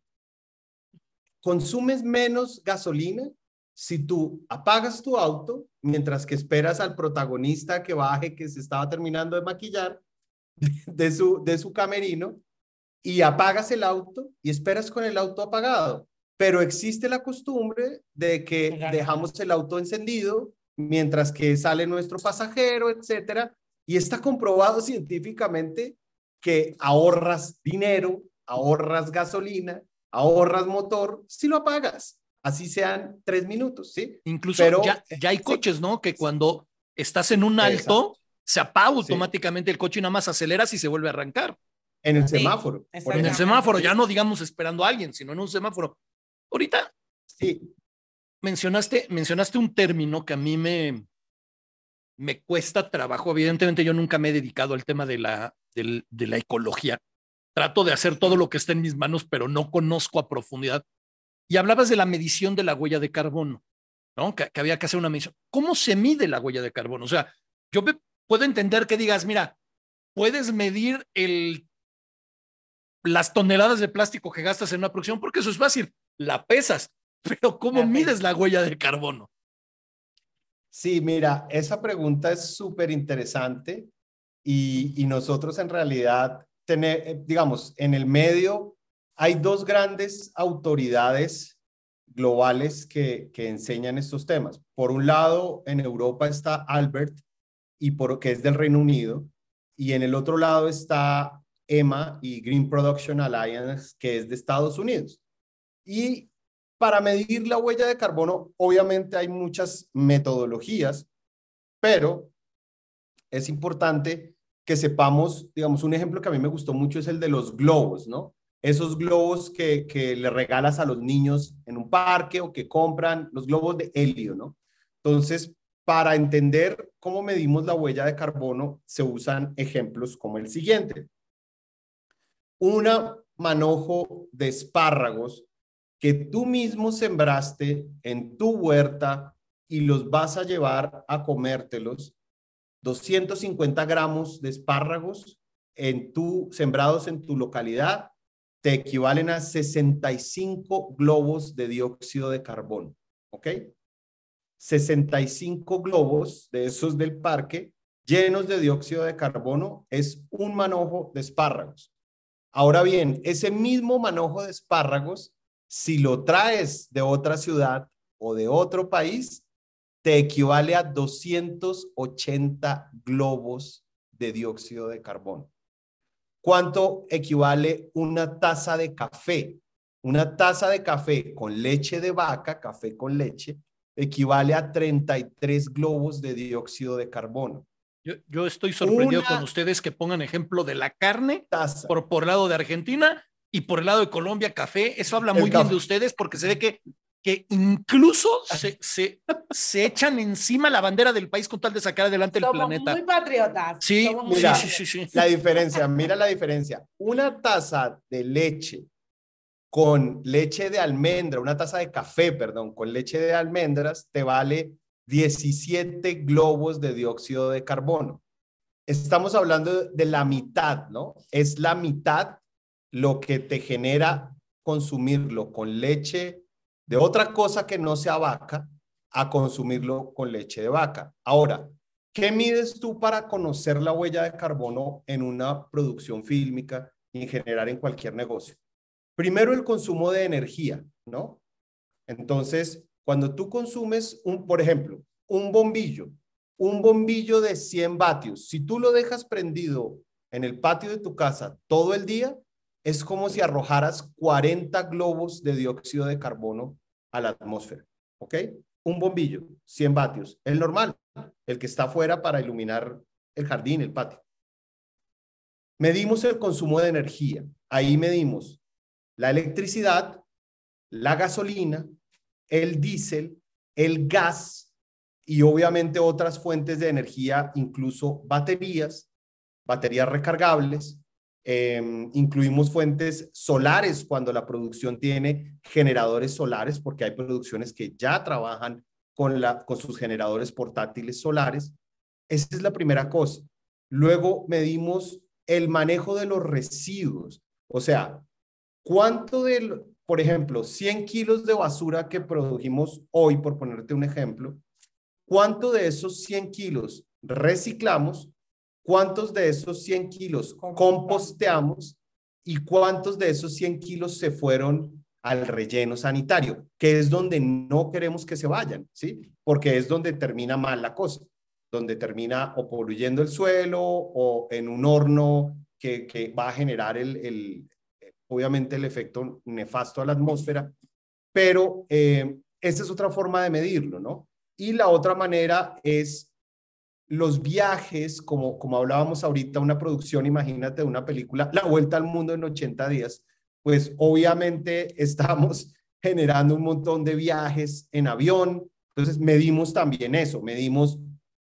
consumes menos gasolina si tú apagas tu auto mientras que esperas al protagonista que baje, que se estaba terminando de maquillar *laughs* de su, de su camerino, y apagas el auto y esperas con el auto apagado. Pero existe la costumbre de que dejamos el auto encendido mientras que sale nuestro pasajero, etcétera, y está comprobado científicamente que ahorras dinero, ahorras gasolina, ahorras motor si lo apagas. Así sean tres minutos, ¿sí? Incluso Pero- ya, ya hay sí. coches, ¿no? Que cuando estás en un alto, se apaga automáticamente el coche y nada más aceleras y se vuelve a arrancar. En el Sí, semáforo. En el semáforo, ya no digamos esperando a alguien, sino en un semáforo. Ahorita Sí, mencionaste, mencionaste un término que a mí me, me cuesta trabajo. Evidentemente, yo nunca me he dedicado al tema de la, de la ecología. Trato de hacer todo lo que está en mis manos, pero no conozco a profundidad. Y hablabas de la medición de la huella de carbono, ¿no? Que, que había que hacer una medición. ¿Cómo se mide la huella de carbono? O sea, yo me- puedo entender que digas, mira, puedes medir el, las toneladas de plástico que gastas en una producción, porque eso es fácil, la pesas, *laughs* pero ¿cómo La mides la huella de carbono? Sí, mira, esa pregunta es súper interesante y, y nosotros en realidad, tener, eh, digamos, en el medio hay dos grandes autoridades globales que, que enseñan estos temas. Por un lado, en Europa está Albert, y por, que es del Reino Unido, y en el otro lado está EMA y Green Production Alliance, que es de Estados Unidos. Y para medir la huella de carbono, obviamente hay muchas metodologías, pero es importante que sepamos, digamos, un ejemplo que a mí me gustó mucho es el de los globos, ¿no? Esos globos que, que le regalas a los niños en un parque o que compran, los globos de helio, ¿no? Entonces, para entender cómo medimos la huella de carbono, se usan ejemplos como el siguiente. Una manojo de espárragos que tú mismo sembraste en tu huerta y los vas a llevar a comértelos, 250 gramos de espárragos en tu, sembrados en tu localidad, te equivalen a 65 globos de dióxido de carbono, ¿ok? 65 globos de esos del parque llenos de dióxido de carbono es un manojo de espárragos. Ahora bien, ese mismo manojo de espárragos si lo traes de otra ciudad o de otro país, te equivale a 280 globos de dióxido de carbono. ¿Cuánto equivale una taza de café? Una taza de café con leche de vaca, café con leche, equivale a 33 globos de dióxido de carbono. Yo, yo estoy sorprendido Una- con ustedes que pongan ejemplo de la carne Taza. por, por lado de Argentina y por el lado de Colombia, café. Eso habla El muy bien café. de ustedes porque se ve que, que incluso se, se, se echan encima la bandera del país con tal de sacar adelante el Somos planeta. muy patriotas. Sí, somos Mira, sí, sí. La diferencia, mira la diferencia. Una taza de leche con leche de almendra, una taza de café, perdón, con leche de almendras, te vale 17 globos de dióxido de carbono. Estamos hablando de la mitad, ¿no? Es la mitad lo que te genera consumirlo con leche de otra cosa que no sea vaca a consumirlo con leche de vaca. Ahora, ¿qué mides tú para conocer la huella de carbono en una producción fílmica y en general en cualquier negocio? Primero, el consumo de energía, ¿no? Entonces, cuando tú consumes un, por ejemplo, un bombillo, un bombillo de 100 vatios, si tú lo dejas prendido en el patio de tu casa todo el día, es como si arrojaras 40 globos de dióxido de carbono a la atmósfera, ¿ok? Un bombillo, 100 vatios, el normal, el que está afuera para iluminar el jardín, el patio. Medimos el consumo de energía. Ahí medimos la electricidad, la gasolina, el diésel, el gas y obviamente otras fuentes de energía, incluso baterías, baterías recargables, Em, incluimos fuentes solares cuando la producción tiene generadores solares, porque hay producciones que ya trabajan con, sus generadores portátiles solares. Esa es la primera cosa. Luego medimos el manejo de los residuos. O sea, ¿cuánto de, por ejemplo, 100 kilos de basura que produjimos hoy, por ponerte un ejemplo, cuánto de esos 100 kilos reciclamos ¿Cuántos de esos 100 kilos composteamos y cuántos de esos 100 kilos se fueron al relleno sanitario, que es donde no queremos que se vayan, ¿sí? Porque es donde termina mal la cosa, donde termina o poluyendo el suelo o en un horno que, va a generar el, obviamente el efecto nefasto a la atmósfera, pero eh, esta es otra forma de medirlo, ¿no? Y la otra manera es los viajes, como, como hablábamos ahorita, una producción, imagínate, una película, La Vuelta al Mundo en 80 días, pues obviamente *laughs* estamos generando un montón de viajes en avión. Entonces, medimos también eso, medimos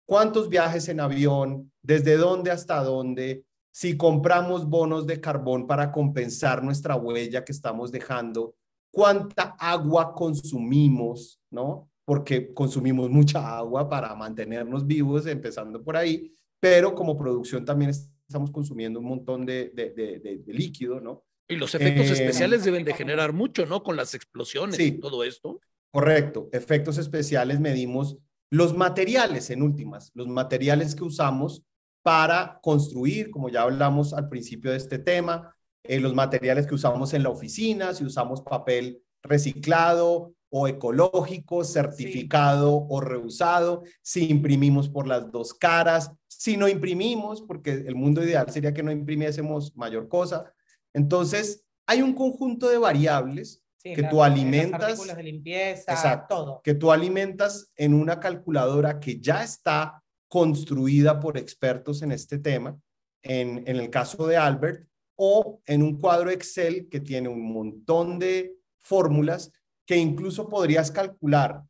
cuántos viajes en avión, desde dónde hasta dónde, si compramos bonos de carbón para compensar nuestra huella que estamos dejando, cuánta agua consumimos, ¿no? Porque consumimos mucha agua para mantenernos vivos, empezando por ahí, pero como producción también estamos consumiendo un montón de, de, líquido, ¿no? Y los efectos eh, especiales deben de generar mucho, ¿no? Con las explosiones y todo esto. Correcto, efectos especiales medimos los materiales en últimas, los materiales que usamos para construir, como ya hablamos al principio de este tema, eh, los materiales que usamos en la oficina, si usamos papel reciclado, o ecológico, certificado o rehusado, si imprimimos por las dos caras, si no imprimimos, porque el mundo ideal sería que no imprimiésemos mayor cosa. Entonces, hay un conjunto de variables que tú alimentas. de limpieza, todo. Que tú alimentas en una calculadora que ya está construida por expertos en este tema, en, en el caso de Albert, o en un cuadro Excel que tiene un montón de fórmulas que incluso podrías calcular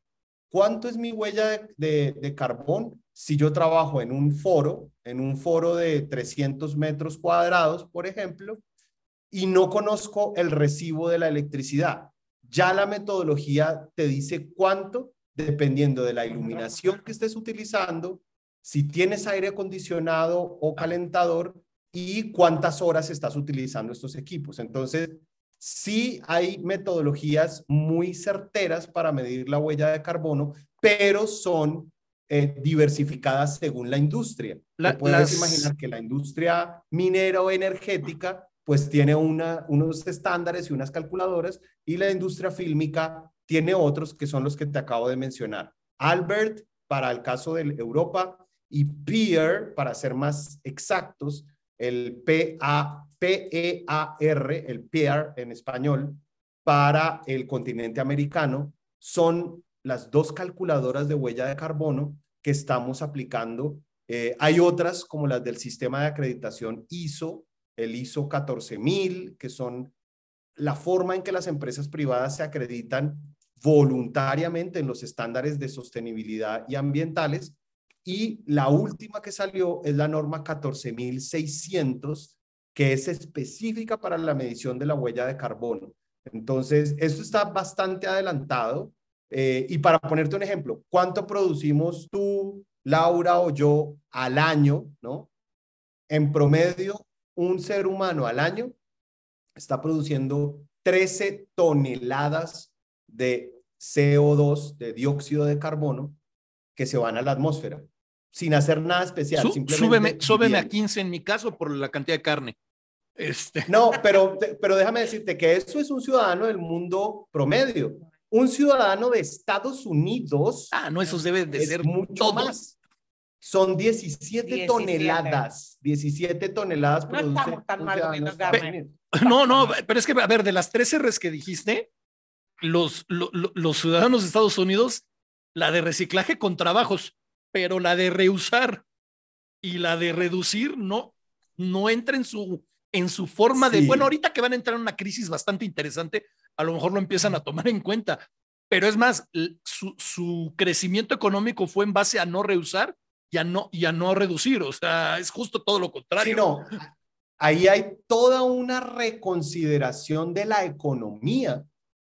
cuánto es mi huella de, carbón si yo trabajo en un foro, en un foro de 300 metros cuadrados, por ejemplo, y no conozco el recibo de la electricidad. Ya la metodología te dice cuánto, dependiendo de la iluminación que estés utilizando, si tienes aire acondicionado o calentador y cuántas horas estás utilizando estos equipos. Entonces, Sí hay metodologías muy certeras para medir la huella de carbono, pero son eh, diversificadas según la industria. puedes imaginar que la industria minera o energética pues tiene una, unos estándares y unas calculadoras y la industria fílmica tiene otros que son los que te acabo de mencionar. Albert para el caso de Europa y PEER para ser más exactos, el PA PEAR, el PEAR en español, para el continente americano, son las dos calculadoras de huella de carbono que estamos aplicando. Eh, hay otras como las del sistema de acreditación ISO, el ISO 14000, que son la forma en que las empresas privadas se acreditan voluntariamente en los estándares de sostenibilidad y ambientales. Y la última que salió es la norma 14600 que es específica para la medición de la huella de carbono. Entonces, esto está bastante adelantado. Eh, y para ponerte un ejemplo, ¿cuánto producimos tú, Laura o yo al año, no? En promedio, un ser humano al año está produciendo 13 toneladas de CO2, de dióxido de carbono, que se van a la atmósfera, sin hacer nada especial. súbeme, súbeme a 15 en mi caso por la cantidad de carne. Este. No, pero, pero déjame decirte que eso es un ciudadano del mundo promedio. Un ciudadano de Estados Unidos. Ah, no, eso debe de ser mucho más. Son 17, toneladas. 17 toneladas. No estamos tan mal No, no, pero es que, a ver, de las 13 res que dijiste, los, los ciudadanos de Estados Unidos, la de reciclaje con trabajos, pero la de reusar y la de reducir no, no entra en su, en su forma de, bueno, ahorita que van a entrar en una crisis bastante interesante, a lo mejor lo empiezan a tomar en cuenta, pero es más, su, su crecimiento económico fue en base a no reusar y a no, y a no reducir, o sea, es justo todo lo contrario. Sí, no, ahí hay toda una reconsideración de la economía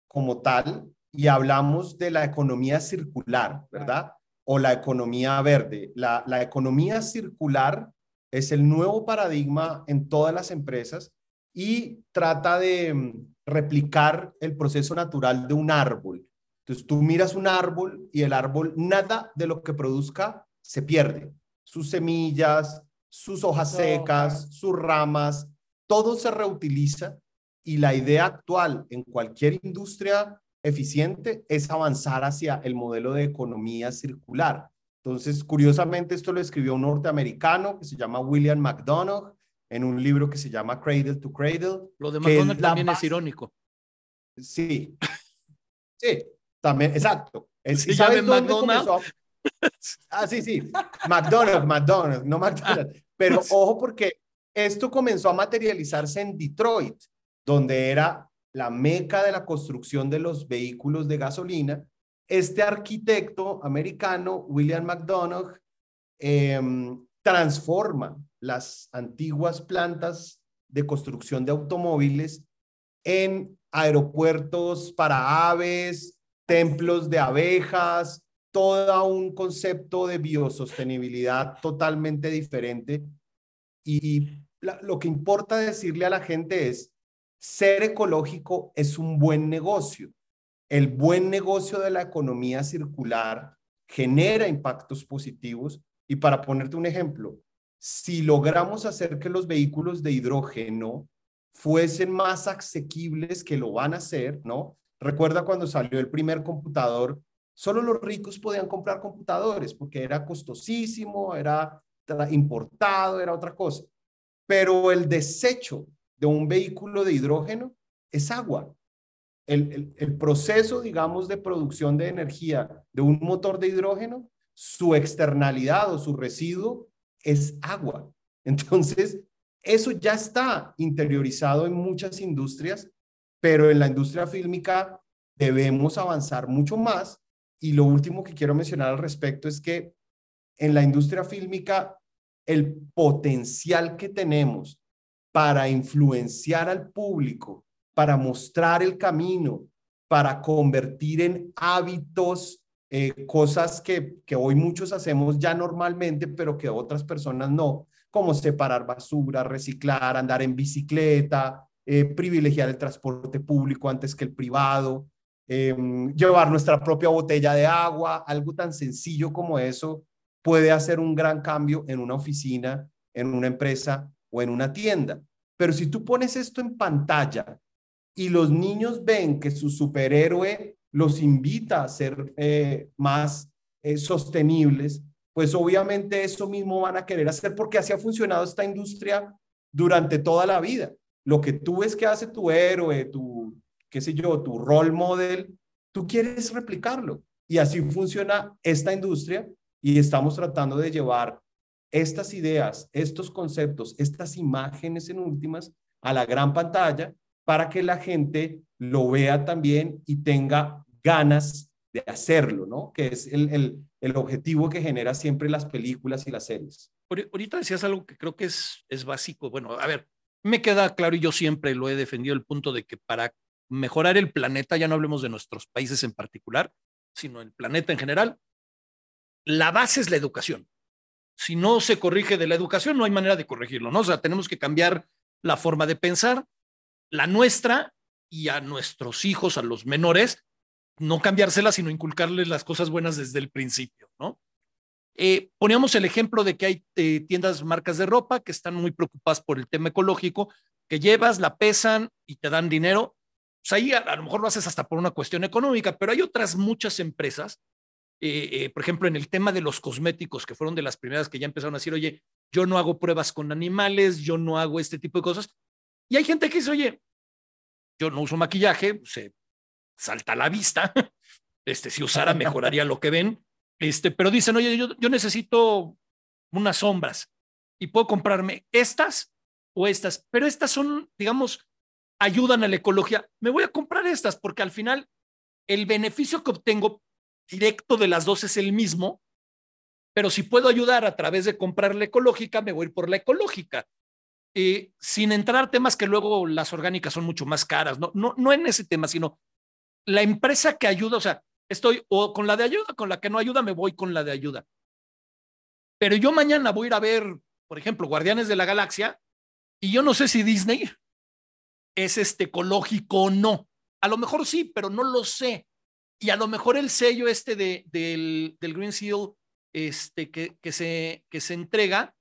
como tal y hablamos de la economía circular, ¿verdad? O la economía verde. La, la economía circular es el nuevo paradigma en todas las empresas y trata de mm, replicar el proceso natural de un árbol. Entonces tú miras un árbol y el árbol, nada de lo que produzca se pierde. Sus semillas, sus hojas secas, sus ramas, todo se reutiliza y la idea actual en cualquier industria eficiente es avanzar hacia el modelo de economía circular. Entonces, curiosamente, esto lo escribió un norteamericano que se llama William McDonough en un libro que se llama Cradle to Cradle. Lo de McDonough también es irónico. Sí, sí, también, exacto. ¿Se llama McDonald's? Ah, sí, sí, McDonald's, McDonald's, no McDonald's. Pero *laughs* ojo porque esto comenzó a materializarse en Detroit, donde era la meca de la construcción de los vehículos de gasolina este arquitecto americano, William McDonough, em, transforma las antiguas plantas de construcción de automóviles en aeropuertos para aves, templos de abejas, todo un concepto de biosostenibilidad totalmente diferente. Y lo que importa decirle a la gente es, ser ecológico es un buen negocio el buen negocio de la economía circular genera impactos positivos. Y para ponerte un ejemplo, si logramos hacer que los vehículos de hidrógeno fuesen más asequibles que lo van a hacer, ¿no? Recuerda cuando salió el primer computador, solo los ricos podían comprar computadores porque era costosísimo, era importado, era otra cosa. Pero el desecho de un vehículo de hidrógeno es agua el, el, proceso, digamos, de producción de energía de un motor de hidrógeno, su externalidad o su residuo es agua. *laughs* Entonces, eso ya está interiorizado en muchas industrias, pero en la industria fílmica debemos avanzar mucho más. Y lo último que quiero mencionar al respecto es que en la industria fílmica, el potencial que tenemos para influenciar al público para mostrar el camino, para convertir en hábitos eh, cosas que, hoy muchos hacemos ya normalmente, pero que otras personas no, como separar basura, reciclar, andar en bicicleta, eh, privilegiar el transporte público antes que el privado, em, llevar nuestra propia botella de agua, algo tan sencillo como eso puede hacer un gran cambio en una oficina, en una empresa o en una tienda. Pero si tú pones esto en pantalla y los niños ven que su superhéroe los invita a ser eh, más eh, sostenibles, pues obviamente eso mismo van a querer hacer porque así ha funcionado esta industria durante toda la vida. Lo que tú ves que hace tu héroe, tu, qué sé yo, tu role model, tú quieres replicarlo. Y así funciona esta industria y estamos tratando de llevar estas ideas, estos conceptos, estas imágenes en últimas a la gran pantalla para que la gente lo vea también y tenga ganas de hacerlo, ¿no? Que es el, el, objetivo que genera siempre las películas y las series. Ahorita decías algo que creo que es, es básico. Bueno, a ver, me queda claro y yo siempre lo he defendido, el punto de que para mejorar el planeta, ya no hablemos de nuestros países en particular, sino el planeta en general, la base es la educación. Si no se corrige de la educación, no hay manera de corregirlo, ¿no? O sea, tenemos que cambiar la forma de pensar, la nuestra y a nuestros hijos, a los menores, no cambiársela, sino inculcarles las cosas buenas desde el principio, ¿no? Eh, poníamos el ejemplo de que hay eh, tiendas, marcas de ropa que están muy preocupadas por el tema ecológico, que llevas, la pesan y te dan dinero. Pues ahí a, lo mejor lo haces hasta por una cuestión económica, pero hay otras muchas empresas, eh, por ejemplo, en el tema de los cosméticos, que fueron de las primeras que ya empezaron a decir, oye, yo no hago pruebas con animales, yo no hago este tipo de cosas. Y hay gente que dice, oye, yo no uso maquillaje, se salta a la vista, *laughs* este, si usara mejoraría lo que ven, este, pero dicen, oye, yo, yo necesito unas sombras y puedo comprarme estas o estas, pero estas son, digamos, ayudan a la ecología. Me voy a comprar estas porque al final el beneficio que obtengo directo de las dos es el mismo, pero si puedo ayudar a través de comprar la ecológica, me voy por la ecológica. Eh, sin entrar temas que luego las orgánicas son mucho más caras, no, no, no en ese tema, sino la empresa que ayuda, o sea, estoy o con la de ayuda, con la que no ayuda, me voy con la de ayuda. Pero yo mañana voy a ir a ver, por ejemplo, Guardianes de la Galaxia, y yo no sé si Disney es este ecológico o no. A lo mejor sí, pero no lo sé. Y a lo mejor el sello este de, del, del Green Seal este, que, que, se, que se entrega,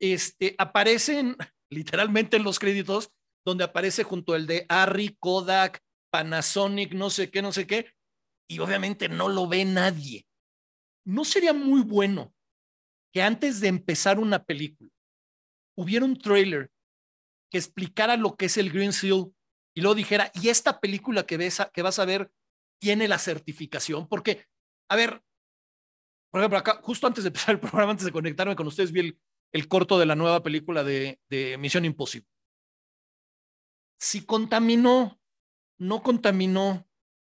este, aparecen *laughs* literalmente en los créditos, donde aparece junto el de Harry, Kodak, Panasonic, no sé qué, no sé qué, y obviamente no lo ve nadie. ¿No sería muy bueno que antes de empezar una película hubiera un trailer que explicara lo que es el Green Seal y luego dijera, y esta película que, ves, que vas a ver tiene la certificación? Porque, a ver, por ejemplo, acá, justo antes de empezar el *laughs* programa, antes de conectarme con ustedes, vi el, el corto de la nueva película de, de Misión Imposible. Si contaminó no contaminó,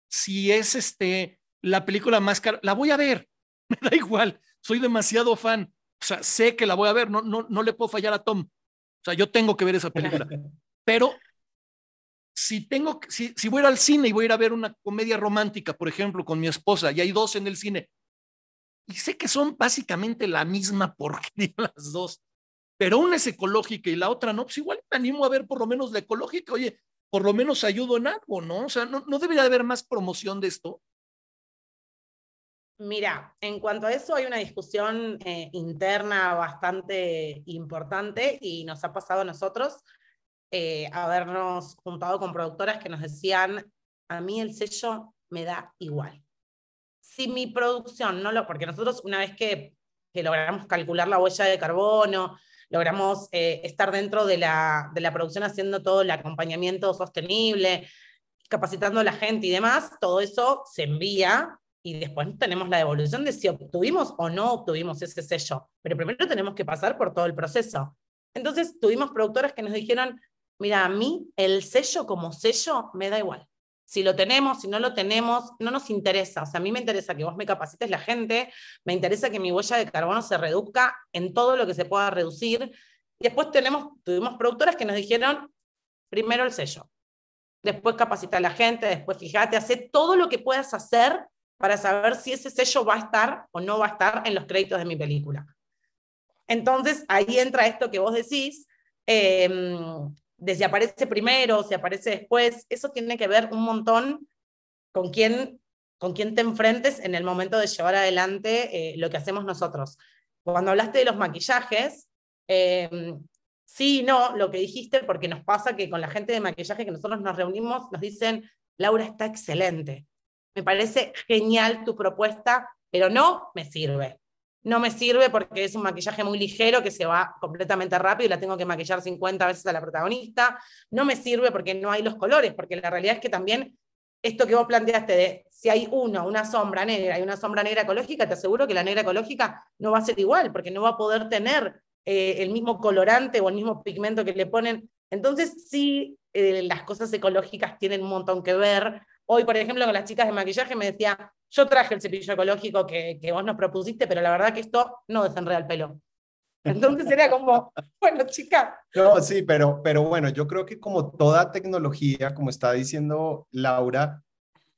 si es este la película más cara, la voy a ver, *laughs* me da igual, soy demasiado fan, o sea, sé que la voy a ver, no, no, no le puedo fallar a Tom, o sea, yo tengo que ver esa película, *laughs* pero si tengo, si, si voy al cine y voy a ir a ver una comedia romántica, por ejemplo, con mi esposa, y hay dos en el cine, y sé que son básicamente la misma *laughs* porquería las dos, pero una es ecológica y la otra no, pues igual me animo a ver por lo menos la ecológica, oye, por lo menos ayudo en algo, ¿no? O sea, ¿no, no debería haber más promoción de esto? Mira, en cuanto a eso hay una discusión eh, interna bastante importante y nos ha pasado a nosotros eh, habernos juntado con productoras que nos decían, a mí el sello me da igual. Si mi producción no lo, porque nosotros una vez que, que logramos calcular la huella de carbono, logramos eh, estar dentro de la, de la producción haciendo todo el acompañamiento sostenible, capacitando a la gente y demás, todo eso se envía y después tenemos la devolución de si obtuvimos o no obtuvimos ese sello. Pero primero tenemos que pasar por todo el proceso. Entonces tuvimos productoras que nos dijeron, mira, a mí el sello como sello me da igual. Si lo tenemos, si no lo tenemos, no nos interesa. O sea, a mí me interesa que vos me capacites la gente, me interesa que mi huella de carbono se reduzca en todo lo que se pueda reducir. Y después tenemos, tuvimos productoras que nos dijeron, primero el sello, después capacita a la gente, después fíjate, hace todo lo que puedas hacer para saber si ese sello va a estar o no va a estar en los créditos de mi película. Entonces, ahí entra esto que vos decís, eh, de si aparece primero si aparece después, eso tiene que ver un montón con quién, con quién te enfrentes en el momento de llevar adelante eh, lo que hacemos nosotros. Cuando hablaste de los maquillajes, eh, sí, no, lo que dijiste, porque nos pasa que con la gente de maquillaje que nosotros nos reunimos, nos dicen, Laura está excelente, me parece genial tu propuesta, pero no me sirve no me sirve porque es un maquillaje muy ligero que se va completamente rápido y la tengo que maquillar 50 veces a la protagonista. No me sirve porque no hay los colores, porque la realidad es que también esto que vos planteaste de si hay uno, una sombra negra y una sombra negra ecológica, te aseguro que la negra ecológica no va a ser igual, porque no va a poder tener eh, el mismo colorante o el mismo pigmento que le ponen. Entonces, sí, eh, las cosas ecológicas tienen un montón que ver. Hoy, por ejemplo, con las chicas de maquillaje me decía, yo traje el cepillo ecológico que, que vos nos propusiste, pero la verdad que esto no desenreda el pelo. Entonces era como, *laughs* bueno, chica. No, sí, pero, pero bueno, yo creo que como toda tecnología, como está diciendo Laura,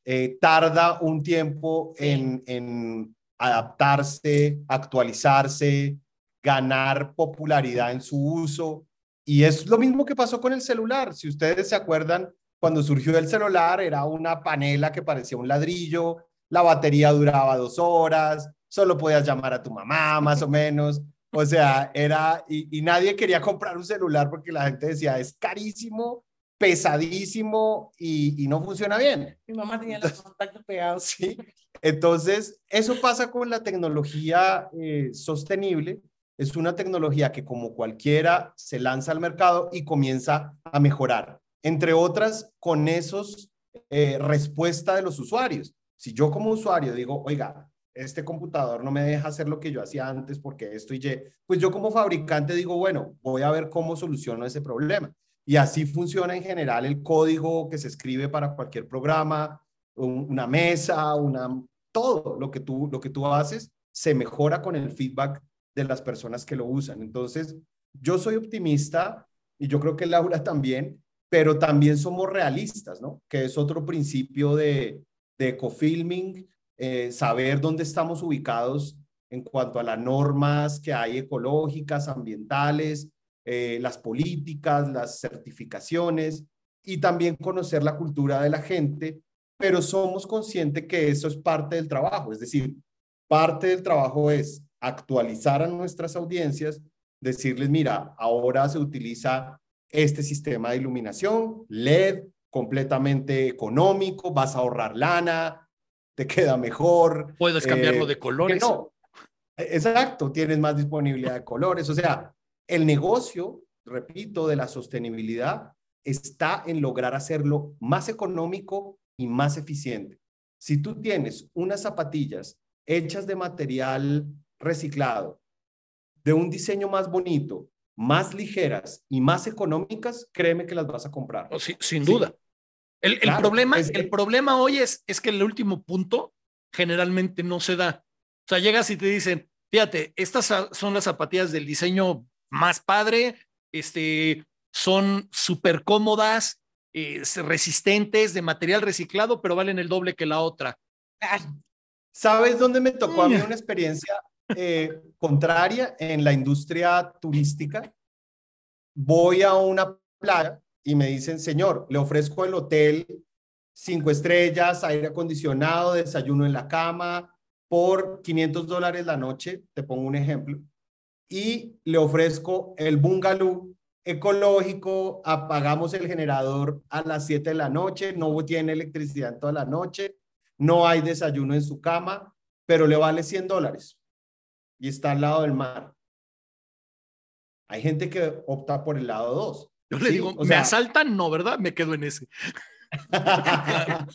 eh, tarda un tiempo en, en adaptarse, actualizarse, ganar popularidad en su uso. Y es lo mismo que pasó con el celular. Si ustedes se acuerdan, cuando surgió el celular era una panela que parecía un ladrillo, la batería duraba dos horas, solo podías llamar a tu mamá más o menos. O sea, era, y, nadie quería comprar un celular porque la gente decía, es carísimo, pesadísimo y, no funciona bien. Mi mamá tenía los contactos pegados. *laughs* Sí. Entonces, eso pasa con la tecnología eh, sostenible. Es una tecnología que como cualquiera se lanza al mercado y comienza a mejorar. Entre otras, con esos eh, respuesta de los usuarios. Si yo como usuario digo, oiga, este computador no me deja hacer lo que yo hacía antes porque esto y pues yo como fabricante digo, bueno, voy a ver cómo soluciono ese problema. Y así funciona en general el código que se escribe para cualquier programa, una mesa, una, todo lo que tú, lo que tú haces se mejora con el feedback de las personas que lo usan. Entonces, yo soy optimista y yo creo que Laura *laughs* también, pero también somos realistas, ¿no? Que es otro principio de, de ecofilming eh, saber dónde estamos ubicados en cuanto a las normas que hay ecológicas, ambientales, eh, las políticas, las certificaciones y también conocer la cultura de la gente, pero somos conscientes que eso es parte del trabajo, es decir, parte del trabajo es actualizar a nuestras audiencias, decirles, mira, ahora se utiliza este sistema de iluminación, LED, completamente económico, vas a ahorrar lana, te *laughs* queda mejor. Puedes cambiarlo eh, de colores. No, exacto, tienes más disponibilidad de colores. O sea, el negocio, repito, de la sostenibilidad está en lograr hacerlo más económico y más eficiente. Si tú tienes unas zapatillas hechas de material reciclado, de un diseño más bonito, más ligeras y más económicas, créeme que las vas a comprar. Oh, sin duda. El, problema, el problema hoy es, es que el último punto generalmente no se da. O sea, llegas y te dicen, fíjate, estas son las zapatillas del diseño más padre, este, son súper cómodas, eh, resistentes, de material reciclado, pero valen el doble que la otra. ¿Sabes dónde me tocó a mí una experiencia eh, contraria en la industria turística? Voy a una playa y me dicen, señor, le ofrezco el hotel cinco estrellas, aire acondicionado, desayuno en la cama, por 500 dólares la noche, te pongo un ejemplo, y le ofrezco el bungalow ecológico, apagamos el generador a las 7 de la noche, no tiene electricidad toda la noche, no hay desayuno en su cama, pero le vale 100 dólares y está al lado del mar. Hay gente que opta por el lado 2. Yo le digo, ¿me asaltan? No, ¿verdad? Me quedo en ese. *laughs*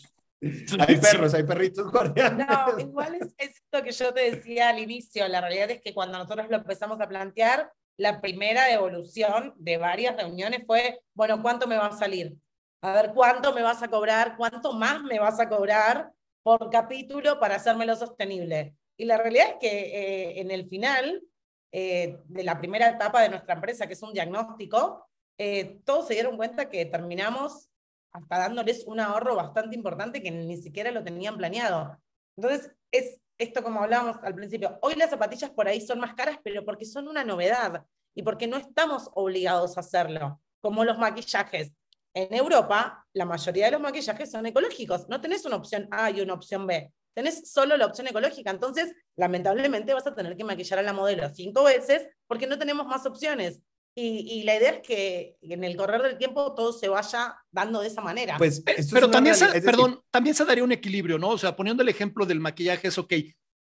hay perros, hay perritos coreanos. No, igual es esto que yo te decía al inicio. La realidad es que cuando nosotros lo empezamos a plantear, la primera evolución de varias reuniones fue, bueno, ¿cuánto me va a salir? A ver, ¿cuánto me vas a cobrar? ¿Cuánto más me vas a cobrar por capítulo para hacérmelo sostenible? Y la realidad es que eh, en el final eh, de la primera etapa de nuestra empresa, que es un diagnóstico, eh, todos se dieron cuenta que terminamos hasta dándoles un ahorro bastante importante que ni siquiera lo tenían planeado. Entonces, es esto como hablábamos al principio, hoy las zapatillas por ahí son más caras, pero porque son una novedad y porque no estamos obligados a hacerlo, como los maquillajes. En Europa, la mayoría de los maquillajes son ecológicos, no tenés una opción A y una opción B, tenés solo la opción ecológica, entonces lamentablemente vas a tener que maquillar a la modelo cinco veces porque no tenemos más opciones. Y, la idea es que en el correr del tiempo todo se vaya dando de esa manera. Pues, pero también, se, perdón, también se daría un equilibrio, ¿no? O sea, poniendo el ejemplo del maquillaje, es ok,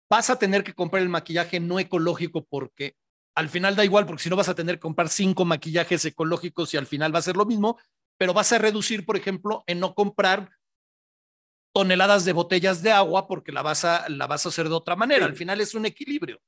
vas a tener que comprar el maquillaje no ecológico porque al final da igual, porque si no vas a tener que comprar cinco maquillajes ecológicos y al final va a ser lo mismo, pero vas a reducir, por ejemplo, en no comprar toneladas de botellas de agua porque la vas a, la vas a hacer de otra manera. Al final es un equilibrio.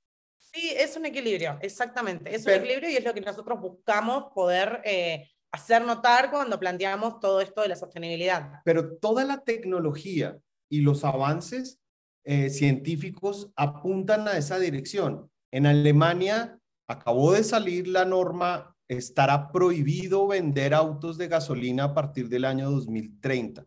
Sí, es un equilibrio, exactamente. Es un equilibrio y es lo que nosotros buscamos poder eh, hacer notar cuando planteamos todo esto de la sostenibilidad. Pero toda la tecnología y los avances eh, científicos apuntan a esa dirección. En Alemania acabó de salir la norma, estará prohibido vender autos de gasolina a partir del año 2030.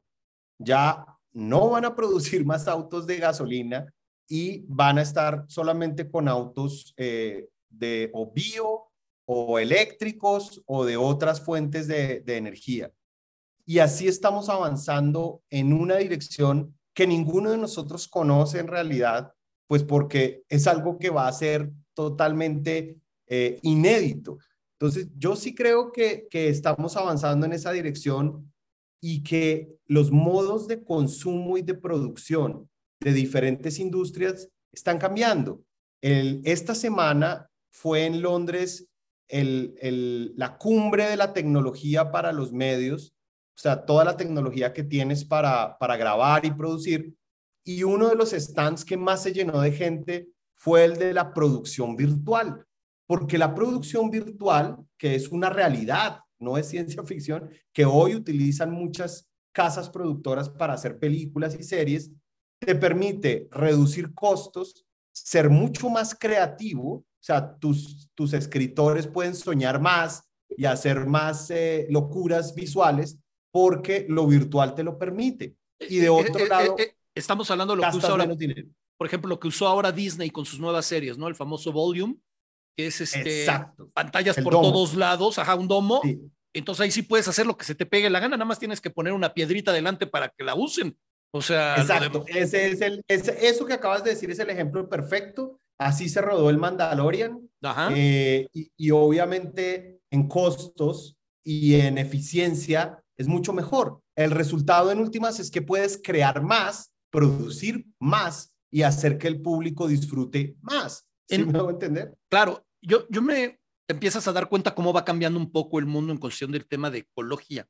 Ya no van a producir más autos de gasolina y van a estar solamente con autos eh, de o bio o eléctricos o de otras fuentes de, energía. Y así estamos avanzando en una dirección que ninguno de nosotros conoce en realidad, pues porque es algo que va a ser totalmente eh, inédito. Entonces, yo sí creo que, que estamos avanzando en esa dirección y que los modos de consumo y de producción de diferentes industrias están cambiando. El, esta semana fue en Londres la cumbre de la tecnología para los medios, o sea, toda la tecnología que tienes para, para grabar y producir. Y uno de los stands que más se llenó de gente fue el de la producción virtual, porque la producción virtual, que es una realidad, no es ciencia ficción, que hoy utilizan muchas casas productoras para hacer películas y series, te permite reducir costos, ser mucho más creativo, o sea, tus, tus escritores pueden soñar más y hacer más eh, locuras visuales porque lo virtual te lo permite. Y de eh, otro eh, lado... Estamos hablando de lo que usa ahora, por ejemplo, lo que usó ahora Disney con sus nuevas series, ¿no? El famoso Volume, que es este, pantallas por todos lados, ajá, un domo. Entonces ahí sí puedes hacer lo que se te pegue la gana, nada más tienes que poner una piedrita delante para que la usen. O sea, Exacto. Ese es el, eso que acabas de decir es el ejemplo perfecto. Así se rodó el Mandalorian. Ajá. Eh, y, y obviamente en costos y en eficiencia es mucho mejor. El resultado en últimas es que puedes crear más, producir más y hacer que el público disfrute más. ¿Sí me hago entender? Claro, yo, yo me empiezas a dar cuenta cómo va cambiando un poco el mundo en cuestión del tema de ecología.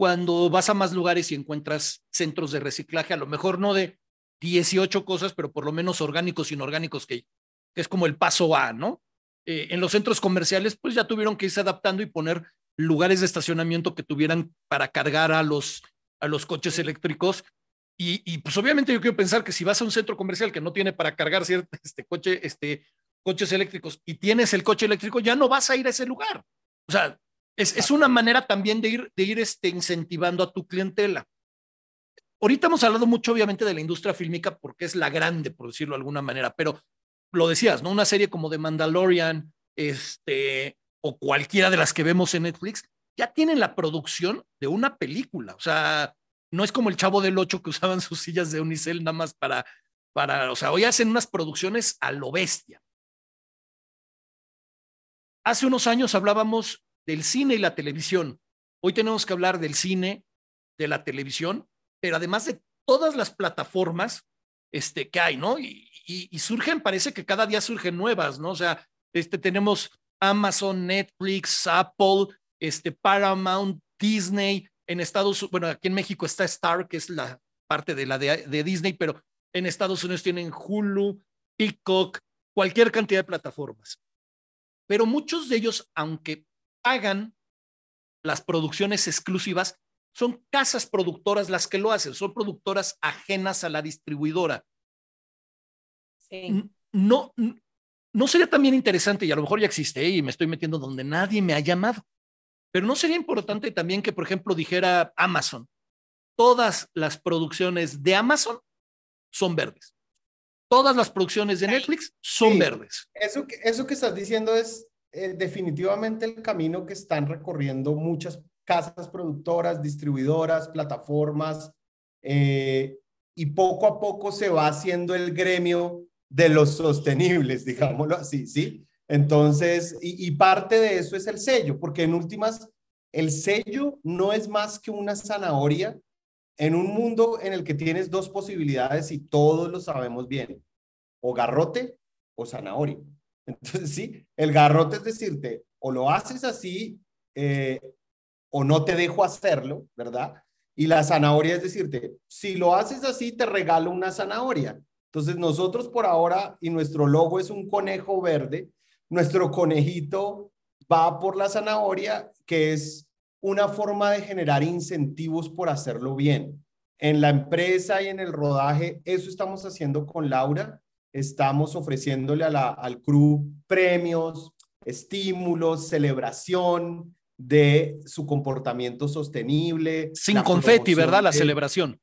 Cuando vas a más lugares y encuentras centros de reciclaje, a lo mejor no de 18 cosas, pero por lo menos orgánicos y inorgánicos, que, que es como el paso A, ¿no? Eh, en los centros comerciales, pues ya tuvieron que irse adaptando y poner lugares de estacionamiento que tuvieran para cargar a los, a los coches eléctricos y, pues obviamente yo quiero pensar que si vas a un centro comercial que no tiene para cargar cierto, *laughs* este coche, este, coches eléctricos y tienes el coche eléctrico, ya no vas a ir a ese lugar. O sea, es, es una manera también de ir, de ir este, incentivando a tu clientela. Ahorita hemos hablado mucho, obviamente, de la industria fílmica porque es la grande, por decirlo de alguna manera, pero lo decías, ¿no? Una serie como The Mandalorian, este, o cualquiera de las que vemos en Netflix, ya tienen la producción de una película. O sea, no es como el chavo del 8 que usaban *laughs* sus sillas de unicel nada más para, para, o sea, hoy hacen unas producciones a lo bestia. Hace unos años hablábamos del cine y la televisión. Hoy tenemos que hablar del cine, de la televisión, pero además de todas las plataformas este, que hay, ¿no? Y, surgen, parece que cada día surgen nuevas, ¿no? O sea, este, tenemos Amazon, Netflix, Apple, este, Paramount, Disney, en Estados Unidos, bueno, aquí en México está Star, que es la parte de la de, Disney, pero en Estados Unidos tienen Hulu, Peacock, cualquier cantidad de plataformas. Pero muchos de ellos, aunque hagan las producciones exclusivas, son casas productoras las que lo hacen, son productoras ajenas a la distribuidora. Sí. No, no sería también interesante, y a lo mejor ya existe, y me estoy metiendo donde nadie me ha llamado, pero no sería importante también que, por ejemplo, dijera Amazon, todas las producciones de Amazon son verdes. Todas las producciones de Netflix son verdes. Eso que, eso que estás diciendo es eh, definitivamente el camino que están recorriendo muchas casas productoras, distribuidoras, plataformas, eh, y poco a poco se va haciendo el gremio de los sostenibles, *laughs* digámoslo así, ¿sí? Entonces, y, parte de eso es el sello, porque en últimas, el sello no es más que una zanahoria en un mundo en el que tienes dos posibilidades y todos lo sabemos bien, o garrote o zanahoria. Entonces, *laughs* sí, el garrote es decirte, o lo haces así eh, o no te dejo hacerlo, ¿verdad? Y la zanahoria es decirte, si lo haces así, te regalo una zanahoria. Entonces, nosotros por ahora, y nuestro logo es un conejo verde, nuestro conejito va por la zanahoria, que es una forma de generar incentivos por hacerlo bien. En la empresa y en el rodaje, eso estamos haciendo con Laura. Estamos ofreciéndole a la, al crew premios, estímulos, celebración de su comportamiento sostenible. Sin confeti, ¿verdad? La celebración.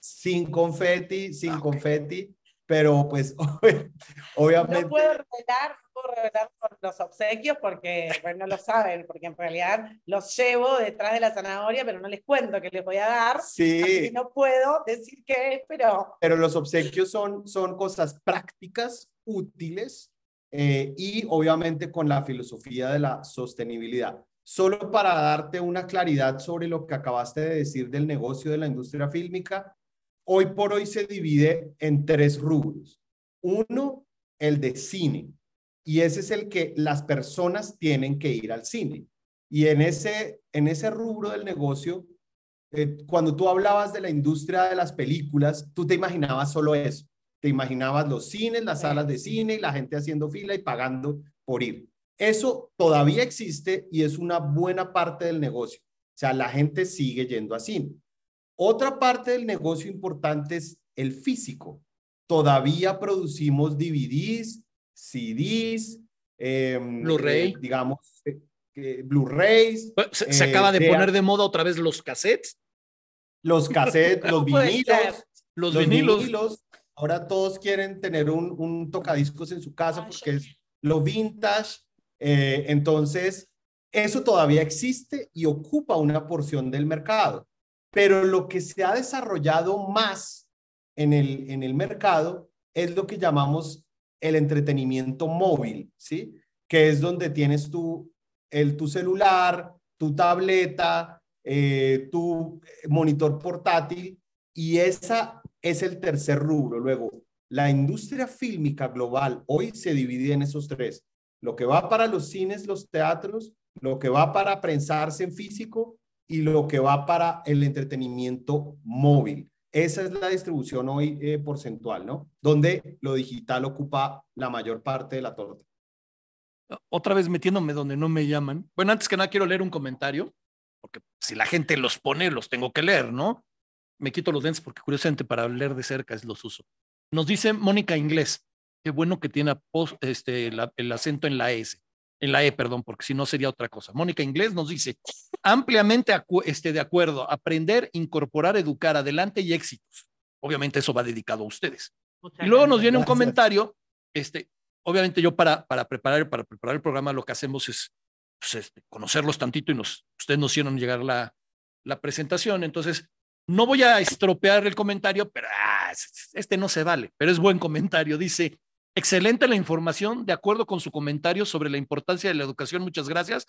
Sin confeti, sin ah, confeti, pero pues *laughs* obviamente... No puedo revelar, no puedo revelar los obsequios porque pues, no lo saben, porque en realidad los llevo detrás de la zanahoria, pero no les cuento que les voy a dar. Sí. no puedo decir qué es, pero... Pero los obsequios son, son cosas prácticas, útiles eh, y obviamente con la filosofía de la sostenibilidad. Solo para darte una claridad sobre lo que acabaste de decir del negocio de la industria fílmica, hoy por hoy se divide en tres rubros. Uno, el de cine, y ese es el que las personas tienen que ir al cine. Y en ese, en ese rubro del negocio, eh, cuando tú hablabas de la industria de las películas, tú te imaginabas solo eso. Te imaginabas los cines, las salas de cine y la gente haciendo fila y pagando por ir. Eso todavía existe y es una buena parte del negocio. O sea, la gente sigue yendo a cine. Otra parte del negocio importante es el físico. Todavía producimos DVDs, CDs, em, Blu-ray, eh, digamos, eh, Blu-rays. Se, acaba de, poner de moda otra vez los cassettes. Los cassettes, *laughs* los vinilos. Los, vinilos. Ahora todos quieren tener un, un tocadiscos en su casa porque es lo vintage. Eh, entonces, eso todavía existe y ocupa una porción del mercado. Pero lo que se ha desarrollado más en el, en el mercado es lo que llamamos el entretenimiento móvil, ¿sí? Que es donde tienes tu, el, tu celular, tu tableta, eh, tu monitor portátil y esa es el tercer rubro. Luego, la industria fílmica global hoy se divide en esos tres. Lo que va para los cines, los teatros, lo que va para prensarse en físico y lo que va para el entretenimiento móvil. Esa es la distribución hoy eh, porcentual, ¿no? Donde lo digital ocupa la mayor parte de la torta. Otra vez metiéndome donde no me llaman. Bueno, antes que nada quiero leer un comentario, porque si la gente los pone, los tengo que leer, ¿no? Me quito los lentes porque curiosamente para leer de cerca es los uso. Nos dice Mónica Inglés, qué bueno que tiene este, el acento en la S en la E, perdón, porque si no sería otra cosa. Mónica Inglés nos dice, ampliamente este, de acuerdo, aprender, incorporar, educar, adelante y éxitos. Obviamente eso va dedicado a ustedes. y luego nos viene un comentario, este, obviamente yo para, para, preparar, para preparar el programa lo que hacemos es pues, este, conocerlos tantito y nos, ustedes nos hicieron llegar la, la presentación, entonces no voy a estropear el comentario, pero ah, este no se vale, pero es buen comentario. Dice, Excelente la información, de acuerdo con su comentario sobre la importancia de la educación, muchas gracias.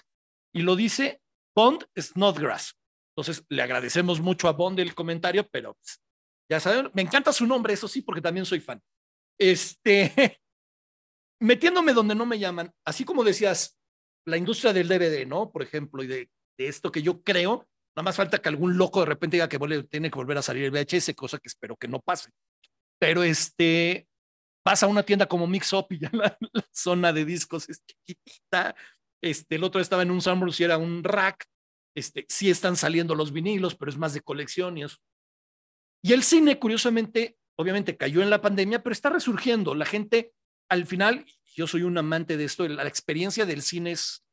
Y lo dice Bond Snodgrass. Entonces, le agradecemos mucho a Bond el comentario, pero pues, ya saben, me encanta su nombre, eso sí, porque también soy fan. Este, *laughs* metiéndome donde no me llaman, así como decías, la industria del DVD, ¿no? Por ejemplo, y de, esto que yo creo, nada más falta que algún loco de repente diga que tiene que volver a salir el VHS, cosa que espero que no pase. Pero este, Pasa a una tienda como Mix Up y ya la, zona de discos es chiquitita. Este, el otro estaba en un Sunburst y era un rack. Este, sí están saliendo los vinilos, pero es más de colección y eso. Y el cine, curiosamente, obviamente cayó en la pandemia, pero está resurgiendo. La gente, al final, yo soy un amante de esto, la experiencia del cine es,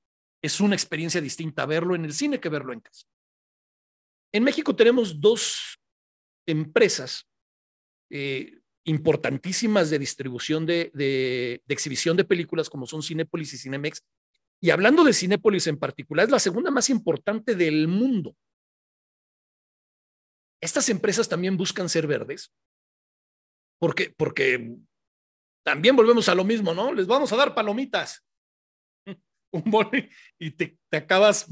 es una experiencia distinta verlo en el cine que verlo en casa. En México tenemos dos empresas eh, importantísimas de distribución de, de, exhibición de películas como son Cinépolis y Cinemex. Y hablando de Cinépolis en particular, es la segunda más importante del mundo. Estas empresas también buscan ser verdes, porque, porque también volvemos a lo mismo, ¿no? Les vamos a dar palomitas. *laughs* Un y te, te acabas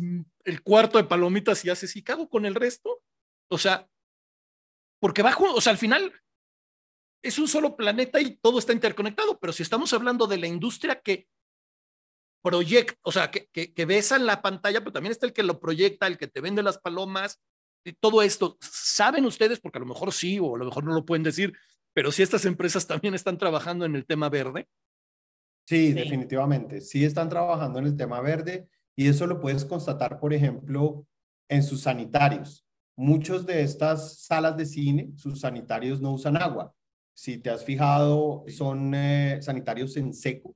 el cuarto de palomitas y haces, ¿y cago con el resto? O sea, porque bajo, o sea, al final es un solo planeta y todo está interconectado, pero si estamos hablando de la industria que proyecta, o sea, que, que, besa en la pantalla, pero también está el que lo proyecta, el que te vende las palomas, y todo esto, ¿saben ustedes? Porque a lo mejor sí, o a lo mejor no lo pueden decir, pero si estas empresas también están trabajando en el tema verde. Sí, definitivamente, sí están trabajando en el tema verde y eso lo puedes constatar, por ejemplo, en sus sanitarios. Muchos de estas salas de cine, sus sanitarios no usan agua si te has fijado, son eh, sanitarios en seco.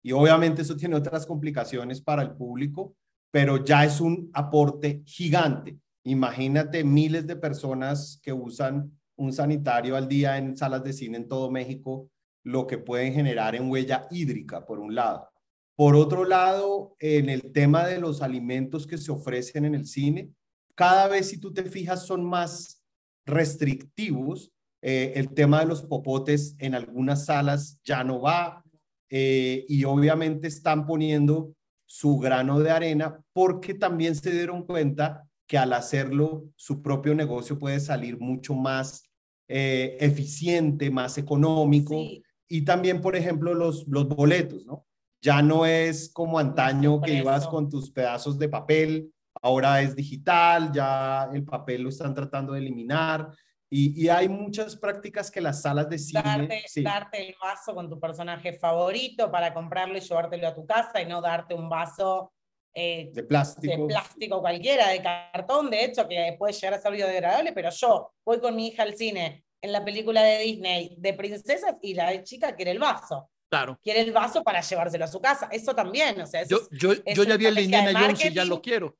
y obviamente eso tiene otras complicaciones para el público, pero ya es un aporte gigante. Imagínate miles de personas que usan un sanitario al día en salas de cine en todo México, lo que pueden generar en huella hídrica, por un lado. Por otro lado, en el tema de los alimentos que se ofrecen en el cine, cada vez si tú te fijas son más restrictivos. Eh, el tema de los popotes en algunas salas ya no va eh, y obviamente están poniendo su grano de arena porque también se dieron cuenta que al hacerlo su propio negocio puede salir mucho más eh, eficiente, más económico. Y también, por ejemplo, los, los boletos, ¿no? Ya no es como antaño que ibas con tus pedazos de papel, ahora es digital, ya el papel lo están tratando de eliminar. Y, y hay muchas prácticas que las salas de cine... Darte, darte el vaso con tu personaje favorito para comprarlo y llevártelo a tu casa y no darte un vaso eh, de plástico. De plástico cualquiera, de cartón, de hecho, que puede llegar a ser biodegradable, pero yo voy con mi hija al cine en la película de Disney de princesas y la chica quiere el vaso. Claro. Quiere el vaso para llevárselo a su casa. Eso también, o sea, yo, yo, yo ya vi el Indiana Jones y ya lo quiero.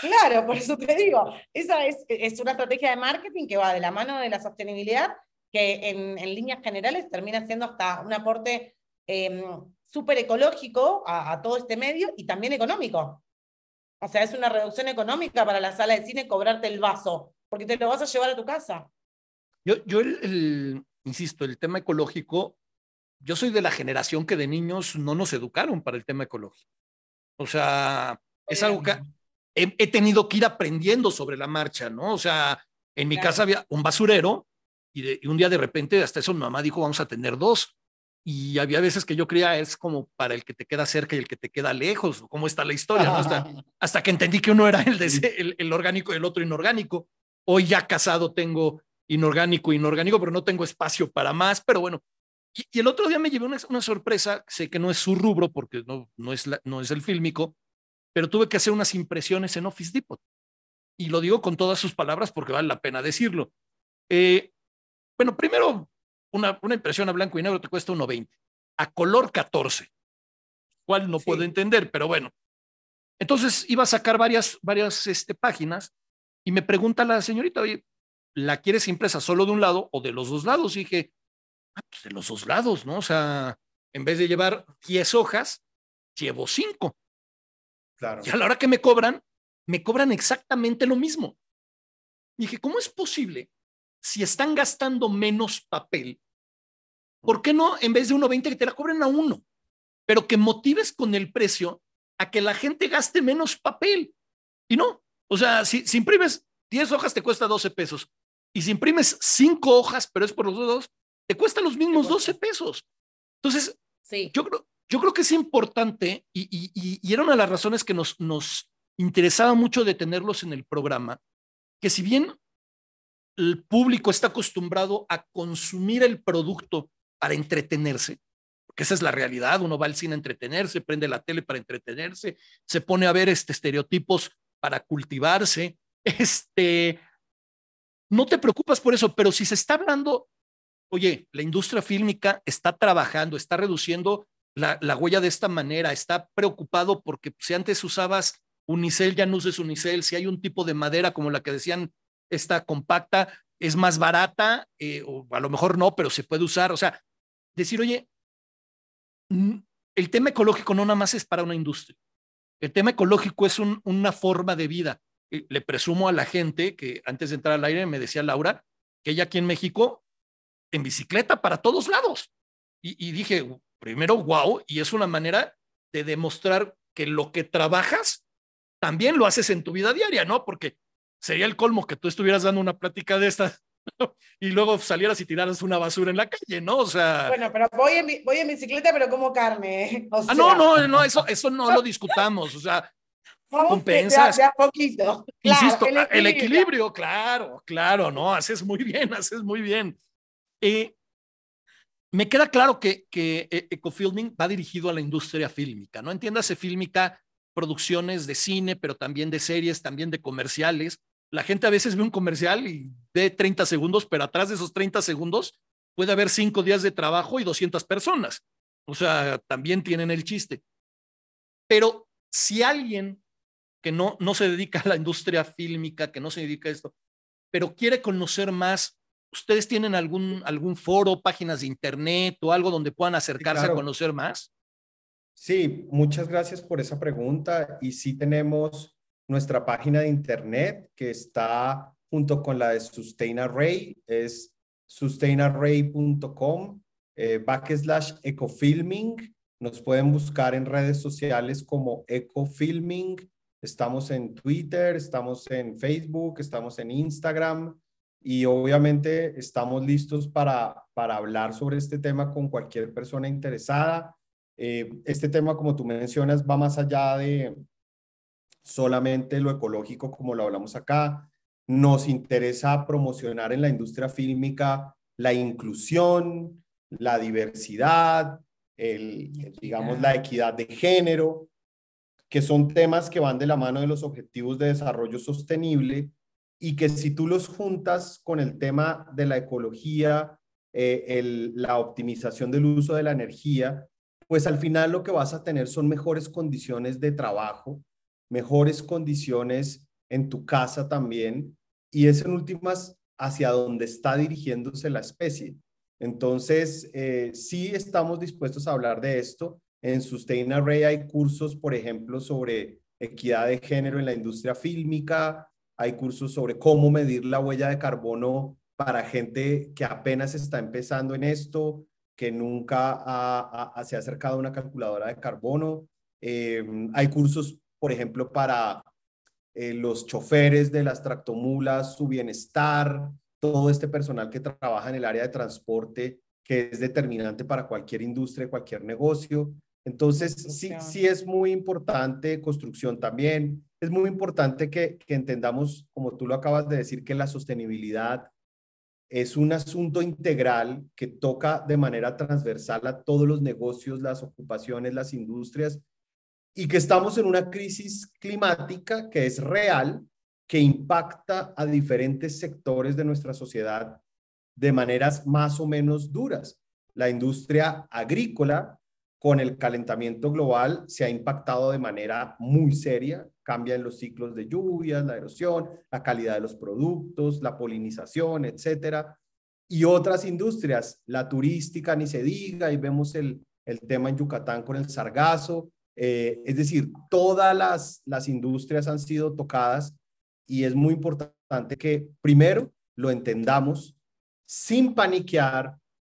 Claro, por eso te digo, esa es, es una estrategia de marketing que va de la mano de la sostenibilidad, que en, en líneas generales termina siendo hasta un aporte eh, súper ecológico a, todo este medio y también económico. O sea, es una reducción económica para la sala de cine cobrarte el vaso, porque te lo vas a llevar a tu casa. Yo, yo el, insisto, el tema ecológico, yo soy de la generación que de niños no nos educaron para el tema ecológico. O sea, es algo que he, tenido que ir aprendiendo sobre la marcha, ¿no? O sea, en mi casa había un basurero y, y, un día de repente hasta eso mi mamá dijo, vamos a tener dos y había veces que yo creía es como para el que te queda cerca y el que te queda lejos, cómo está la historia, hasta, que entendí que uno era el, de, el, orgánico y el otro inorgánico. Hoy ya casado tengo inorgánico, inorgánico, pero no tengo espacio para más, pero bueno. Y, el otro día me llevé una, una, sorpresa, sé que no es su rubro porque no, no, es no es el fílmico, pero tuve que hacer unas impresiones en Office Depot. Y lo digo con todas sus palabras porque vale la pena decirlo. Eh, bueno, primero una, impresión a blanco y negro te cuesta 1.20, a color 14, cual no puedo entender, pero bueno. Entonces iba a sacar varias, varias este, páginas y me pregunta la señorita, oye, ¿la quieres impresa solo de un lado o de los dos lados? Y dije, ah, pues de los dos lados, ¿no? O sea, en vez de llevar 10 hojas, llevo 5. Claro. Y a la hora que me cobran, me cobran exactamente lo mismo. Y dije, ¿cómo es posible si están gastando menos papel ¿Por qué no, en vez de 1.20, que te la cobren a uno? Pero que motives con el precio a que la gente gaste menos papel. Y no, o sea, si, imprimes 10 hojas te cuesta 12 pesos. Y si imprimes 5 hojas, pero es por los dos, te cuesta los mismos 12 pesos. Entonces, sí. yo, creo, yo creo que es importante y, y, y, era una de las razones que nos, nos interesaba mucho de tenerlos en el programa, que si bien el público está acostumbrado a consumir el producto para entretenerse, porque esa es la realidad, uno va al cine a entretenerse, prende la tele para entretenerse, se pone a ver este, estereotipos para cultivarse, *laughs* este, no te preocupas por eso, pero si se está hablando, oye, la industria fílmica está trabajando, está reduciendo la, la huella de esta manera, está preocupado porque si antes usabas unicel, ya no uses unicel, si hay un tipo de madera como la que decían, esta compacta, es más barata, eh, o a lo mejor no, pero se puede usar, o sea, decir, oye, el tema ecológico no nada más es para una industria. El tema ecológico es una forma de vida. Le presumo a la gente que antes de entrar al aire me decía Laura que ella aquí en México en bicicleta para todos lados. Y, y dije, primero, wow, y es una manera de demostrar que lo que trabajas también lo haces en tu vida diaria, ¿no? Porque sería el colmo que tú estuvieras dando una plática de estas y luego salieras y tiraras una basura en la calle, ¿no? O sea. Bueno, pero voy en, voy en bicicleta, pero como carne. ah, no, no, no, eso, eso no lo discutamos. O sea, compensas. De, poquito. Insisto, el equilibrio. claro, claro, no, haces muy bien, *laughs* haces muy bien. Eh, me queda claro que, eh, Ecofilming va dirigido a la industria fílmica, ¿no? Entiéndase fílmica, producciones de cine, pero también de series, también de comerciales la gente a veces ve un comercial y ve 30 segundos, pero atrás de esos 30 segundos puede haber cinco días de trabajo y 200 personas. O sea, también tienen el chiste. Pero si alguien que no, no se dedica a la industria fílmica, que no se dedica a esto, pero quiere conocer más, ¿ustedes tienen algún, algún foro, páginas de internet o algo donde puedan acercarse a conocer más? Sí, muchas gracias por esa pregunta. Y sí tenemos nuestra página de internet que está junto con la de SustainArray, es sustainarray.com, eh, backslash ecofilming. Nos pueden buscar en redes sociales como ecofilming. Estamos en Twitter, estamos en Facebook, estamos en Instagram y obviamente estamos listos para, para hablar sobre este tema con cualquier persona interesada. Eh, este tema, como tú mencionas, va más allá de solamente lo ecológico, como lo hablamos acá. Nos interesa promocionar en la industria fílmica la inclusión, la diversidad, el, digamos, la equidad de género, que son temas que van de la mano de los objetivos de desarrollo sostenible y que si tú los juntas con el tema de la ecología, eh, la optimización del uso de la energía, pues al final lo que vas a tener son mejores condiciones de trabajo, mejores condiciones en tu casa también, y es en últimas hacia donde está dirigiéndose la especie. Entonces, eh, sí estamos dispuestos a hablar de esto. En Sustain Array hay cursos, por ejemplo, sobre equidad de género en la industria fílmica, hay cursos sobre cómo medir la huella de carbono para gente que apenas está empezando en esto, que nunca se ha acercado a una calculadora de carbono. Em, hay cursos, por ejemplo, para eh, los choferes de las tractomulas, su bienestar, todo este personal que trabaja en el área de transporte, que es determinante para cualquier industria, cualquier negocio. Entonces, sí, sí es muy importante, construcción también, es muy importante que, entendamos, como tú lo acabas de decir, que la sostenibilidad es un asunto integral que toca de manera transversal a todos los negocios, las ocupaciones, las industrias, y que estamos en una crisis climática que es real, que impacta a diferentes sectores de nuestra sociedad de maneras más o menos duras. La industria agrícola con el calentamiento global se ha impactado de manera muy seria. Cambian los ciclos de lluvias, la erosión, la calidad de los productos, la polinización, etcétera. Y otras industrias, la turística ni se diga, y vemos el, el tema en Yucatán con el sargazo. Eh, es decir, todas las, las industrias han sido tocadas y es muy importante que primero lo entendamos sin paniquear,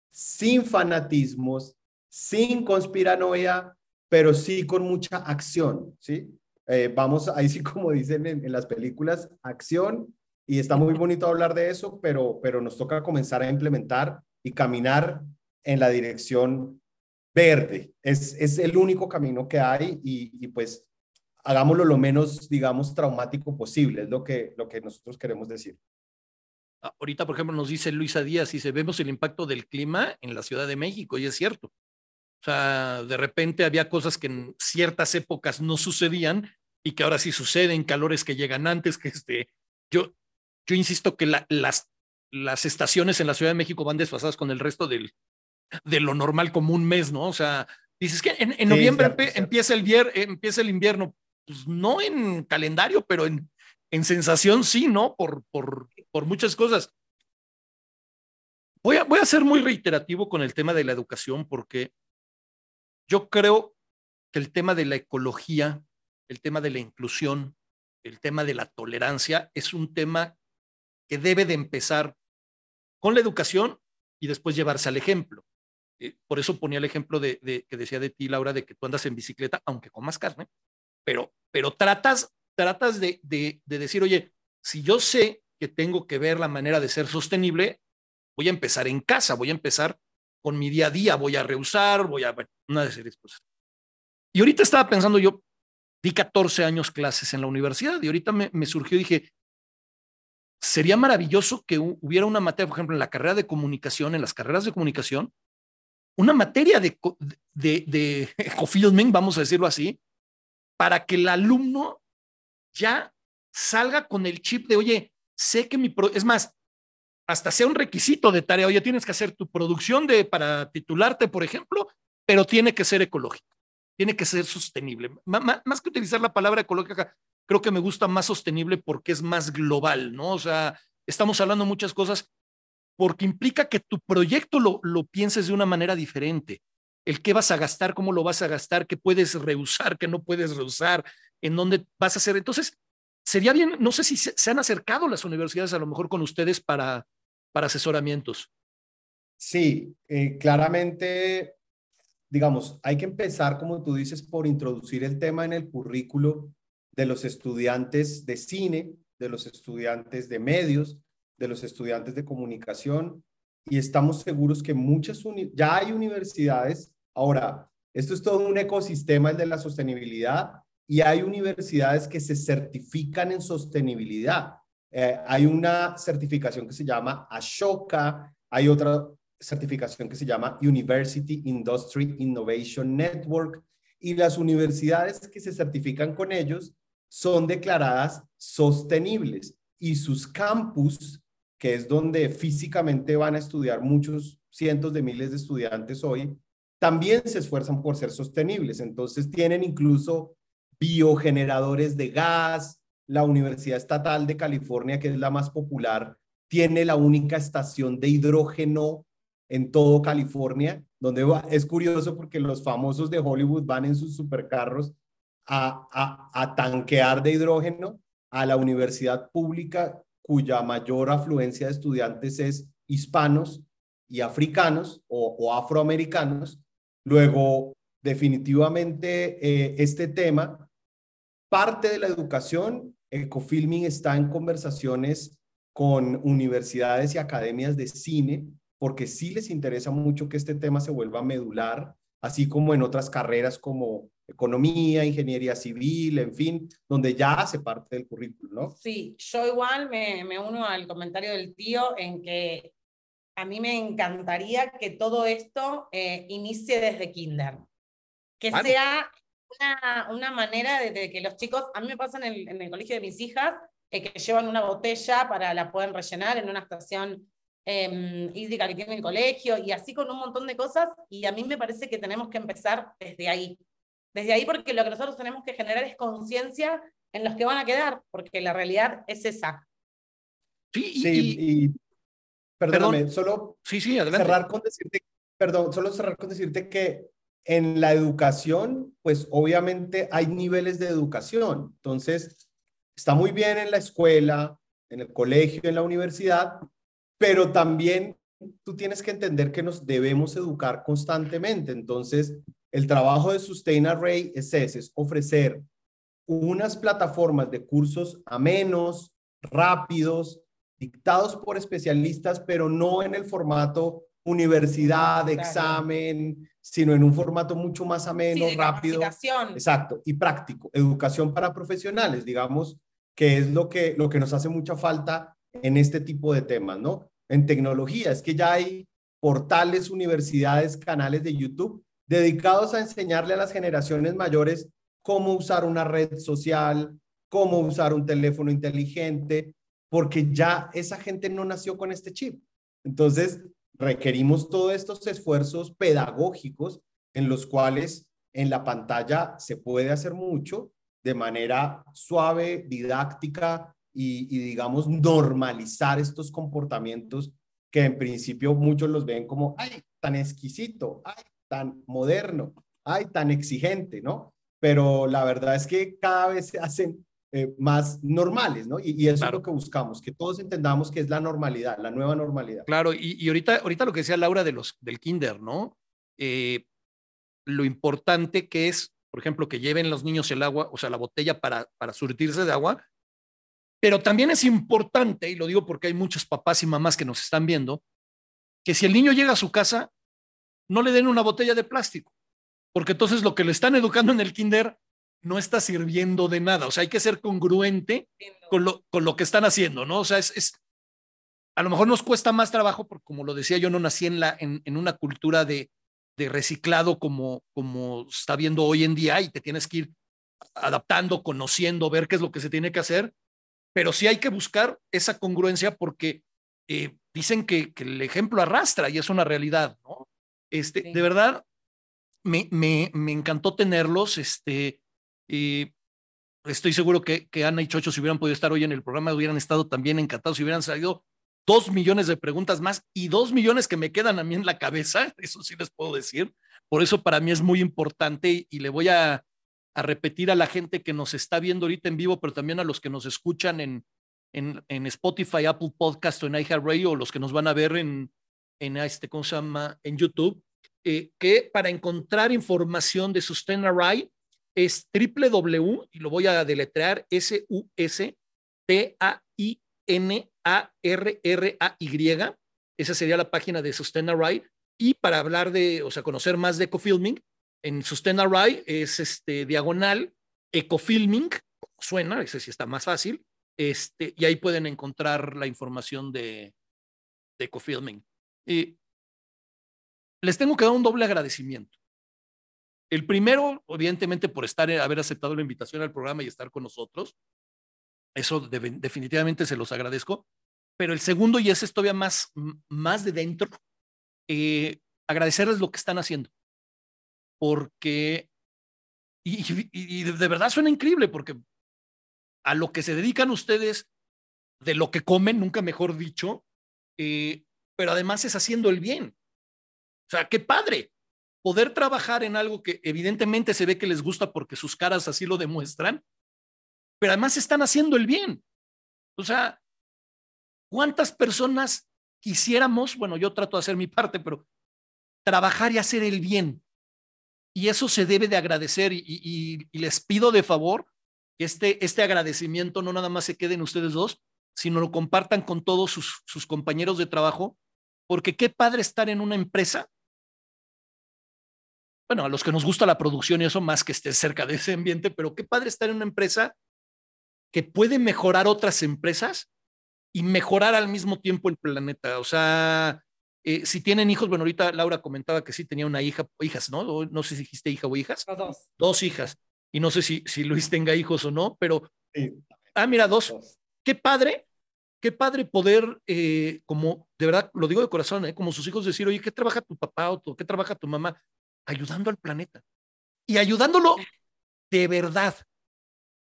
sin fanatismos, sin conspiranoia, pero sí con mucha acción, ¿sí? Eh, vamos, *laughs* ahí sí como dicen en, las películas, acción, y está muy bonito hablar de eso, pero, pero nos toca comenzar a implementar y caminar en la dirección verde. Es, es el único camino que hay y, pues hagámoslo lo menos, digamos, traumático posible, es lo que, lo que nosotros queremos decir. Ah, ahorita, por ejemplo, nos dice Luisa Díaz, si vemos el impacto del clima en la Ciudad de México, y es cierto. O sea, de repente había cosas que en ciertas épocas no sucedían y que ahora sí suceden, calores que llegan antes, que este, yo, yo insisto que las, las estaciones en la Ciudad de México van desfasadas con el resto del, de lo normal como un mes, ¿no? O sea, dices que en, noviembre empieza, el empieza el invierno, pues no en calendario, pero en, en sensación sí, ¿no? Por, por, por muchas cosas. Voy a, voy a ser muy reiterativo con el tema de la educación porque yo creo que el tema de la ecología, el tema de la inclusión, el tema de la tolerancia es un tema que debe de empezar con la educación y después llevarse al ejemplo. Eh, por eso ponía el ejemplo de, que decía de ti, Laura, de que tú andas en bicicleta, aunque comas carne, pero, pero tratas, tratas de, de, de decir, oye, si yo sé que tengo que ver la manera de ser sostenible, voy a empezar en casa, voy a empezar con mi día a día, voy a rehusar, voy a, bueno, una de esas cosas. Y ahorita estaba pensando yo, di 14 años clases en la universidad y ahorita me, surgió, dije, sería maravilloso que hubiera una materia, por ejemplo, en la carrera de comunicación, en las carreras de comunicación, una materia de, de, de ecofilming, *laughs* vamos a decirlo así, para que el alumno ya salga con el chip de, oye, sé que mi, pro es más, hasta sea un requisito de tarea, oye, tienes que hacer tu producción de, para titularte, por ejemplo, pero tiene que ser ecológico, tiene que ser sostenible. más que utilizar la palabra ecológica, creo que me gusta más sostenible porque es más global, ¿no? O sea, estamos hablando muchas cosas porque implica que tu proyecto lo, lo pienses de una manera diferente. El qué vas a gastar, cómo lo vas a gastar, qué puedes rehusar, qué no puedes rehusar, en dónde vas a hacer. Entonces, sería bien, no sé si se, han acercado las universidades a lo mejor con ustedes para, para asesoramientos. Sí, eh, claramente, digamos, hay que empezar, como tú dices, por introducir el tema en el currículo de los estudiantes de cine, de los estudiantes de medios, de los estudiantes de comunicación y estamos seguros que muchas, ya hay universidades, ahora, esto es todo un ecosistema, el de la sostenibilidad, y hay universidades que se certifican en sostenibilidad. Eh, hay una certificación que se llama Ashoka, hay otra certificación que se llama University Industry Innovation Network, y las universidades que se certifican con ellos son declaradas sostenibles y sus campus que es donde físicamente van a estudiar muchos cientos de miles de estudiantes hoy, también se esfuerzan por ser sostenibles. Entonces tienen incluso biogeneradores de gas. La Universidad Estatal de California, que es la más popular, tiene la única estación de hidrógeno en todo California, donde es curioso porque los famosos de Hollywood van en sus supercarros a, a, a tanquear de hidrógeno a la universidad pública cuya mayor afluencia de estudiantes es hispanos y africanos o, afroamericanos. Luego, definitivamente, eh, este tema, parte de la educación, Ecofilming está en conversaciones con universidades y academias de cine, porque sí les interesa mucho que este tema se vuelva medular, así como en otras carreras como economía, ingeniería civil, en fin, donde ya hace parte del currículo, ¿no? Sí, yo igual me, me uno al comentario del tío en que a mí me encantaría que todo esto eh, inicie desde kinder. Que sea una, una, manera de, que los chicos, a mí me pasa en el, en el colegio de mis hijas, eh, que llevan una botella para la pueden rellenar en una estación eh, hídrica que tiene el colegio, y así con un montón de cosas, y a mí me parece que tenemos que empezar desde ahí. Desde ahí porque lo que nosotros tenemos que generar es conciencia en los que van a quedar, porque la realidad es esa. Sí, y, perdóname, solo sí, sí, cerrar con decirte, perdón, solo cerrar con decirte que en la educación, pues obviamente hay niveles de educación. Entonces, está muy bien en la escuela, en el colegio, en la universidad, pero también tú tienes que entender que nos debemos educar constantemente. Entonces, el trabajo de Sustain Array es ese, es ofrecer unas plataformas de cursos a menos, rápidos, dictados por especialistas, pero no en el formato universidad, examen, sino en un formato mucho más ameno, rápido. Exacto, y práctico. Educación para profesionales, digamos, que es lo que, lo que nos hace mucha falta en este tipo de temas, ¿no? En tecnología, es que ya hay portales, universidades, canales de YouTube dedicados a enseñarle a las generaciones mayores cómo usar una red social, cómo usar un teléfono inteligente, porque ya esa gente no nació con este chip. Entonces, requerimos todos estos esfuerzos pedagógicos en los cuales en la pantalla se puede hacer mucho de manera suave, didáctica y, digamos, normalizar estos comportamientos que en principio muchos los ven como, ay, tan exquisito, ay, tan moderno, ay, tan exigente, ¿no? Pero la verdad es que cada vez se hacen eh, más normales, ¿no? Y, eso es lo que buscamos, que todos entendamos que es la normalidad, la nueva normalidad. Claro, y, ahorita, ahorita lo que decía Laura de los, del kinder, ¿no? Eh, lo importante que es, por ejemplo, que lleven los niños el agua, o sea, la botella para, para surtirse de agua, pero también es importante, y lo digo porque hay muchos papás y mamás que nos están viendo, que si el niño llega a su casa, no le den una botella de plástico, porque entonces lo que le están educando en el kinder no está sirviendo de nada. O sea, hay que ser congruente con lo, con lo que están haciendo, ¿no? O sea, es, a lo mejor nos cuesta más trabajo, porque como lo decía, yo no nací en, la, en, en una cultura de, de reciclado como, como está viendo hoy en día y te tienes que ir adaptando, conociendo, ver qué es lo que se tiene que hacer, pero sí hay que buscar esa congruencia porque eh, dicen que, que, el ejemplo arrastra y es una realidad, ¿no? Este, De verdad, me, me, me encantó tenerlos. Este, y estoy seguro que, Ana y Chocho, si hubieran podido estar hoy en el programa, hubieran estado también encantados, si hubieran salido dos millones de preguntas más y dos millones que me quedan a mí en la cabeza, *laughs* eso sí les puedo decir. Por eso para mí es muy importante y, le voy a, a, repetir a la gente que nos está viendo ahorita en vivo, pero también a los que nos escuchan en, en, en Spotify, Apple Podcast o en iHeartRadio, o los que nos van a ver en, en este, ¿cómo se llama? En YouTube, eh, que para encontrar información de Sustain Array es www, y lo voy a deletrear, S-U-S-T-A-I-N-A-R-R-A-Y. Esa sería la página de Sustain Array. Y para hablar de, o sea, conocer más de ecofilming, en Sustain Array es este diagonal ecofilming, suena, ese sí está más fácil, este, y ahí pueden encontrar la información de, de ecofilming. Y les tengo que dar un doble agradecimiento. El primero, evidentemente, por estar, eh, haber aceptado la invitación al programa y estar con nosotros. Eso definitivamente se los agradezco. Pero el segundo, y ese es todavía más, más de dentro, eh, agradecerles lo que están haciendo. Porque, y, de verdad suena increíble, porque a lo que se dedican ustedes, de lo que comen, nunca mejor dicho, eh, pero además es haciendo el bien. O sea, qué padre poder trabajar en algo que evidentemente se ve que les gusta porque sus caras así lo demuestran, pero además están haciendo el bien. O sea, ¿cuántas personas quisiéramos, bueno, yo trato de hacer mi parte, pero trabajar y hacer el bien? Y eso se debe de agradecer y, les pido de favor que este, este agradecimiento no nada más se quede en ustedes dos, sino lo compartan con todos sus, sus compañeros de trabajo, porque qué padre estar en una empresa bueno, a los que nos gusta la producción y eso más que esté cerca de ese ambiente, pero qué padre estar en una empresa que puede mejorar otras empresas y mejorar al mismo tiempo el planeta. O sea, eh, si tienen hijos, bueno, ahorita Laura comentaba que sí tenía una hija, hijas, ¿no? No sé si dijiste hija o hijas. dos. Dos hijas. Y no sé si, si Luis tenga hijos o no, pero... Sí. Ah, mira, dos. dos. Qué padre, qué padre poder, eh, como, de verdad, lo digo de corazón, ¿eh? como sus hijos decir, oye, ¿qué trabaja tu papá o qué trabaja tu mamá? Ayudando al planeta y ayudándolo de verdad.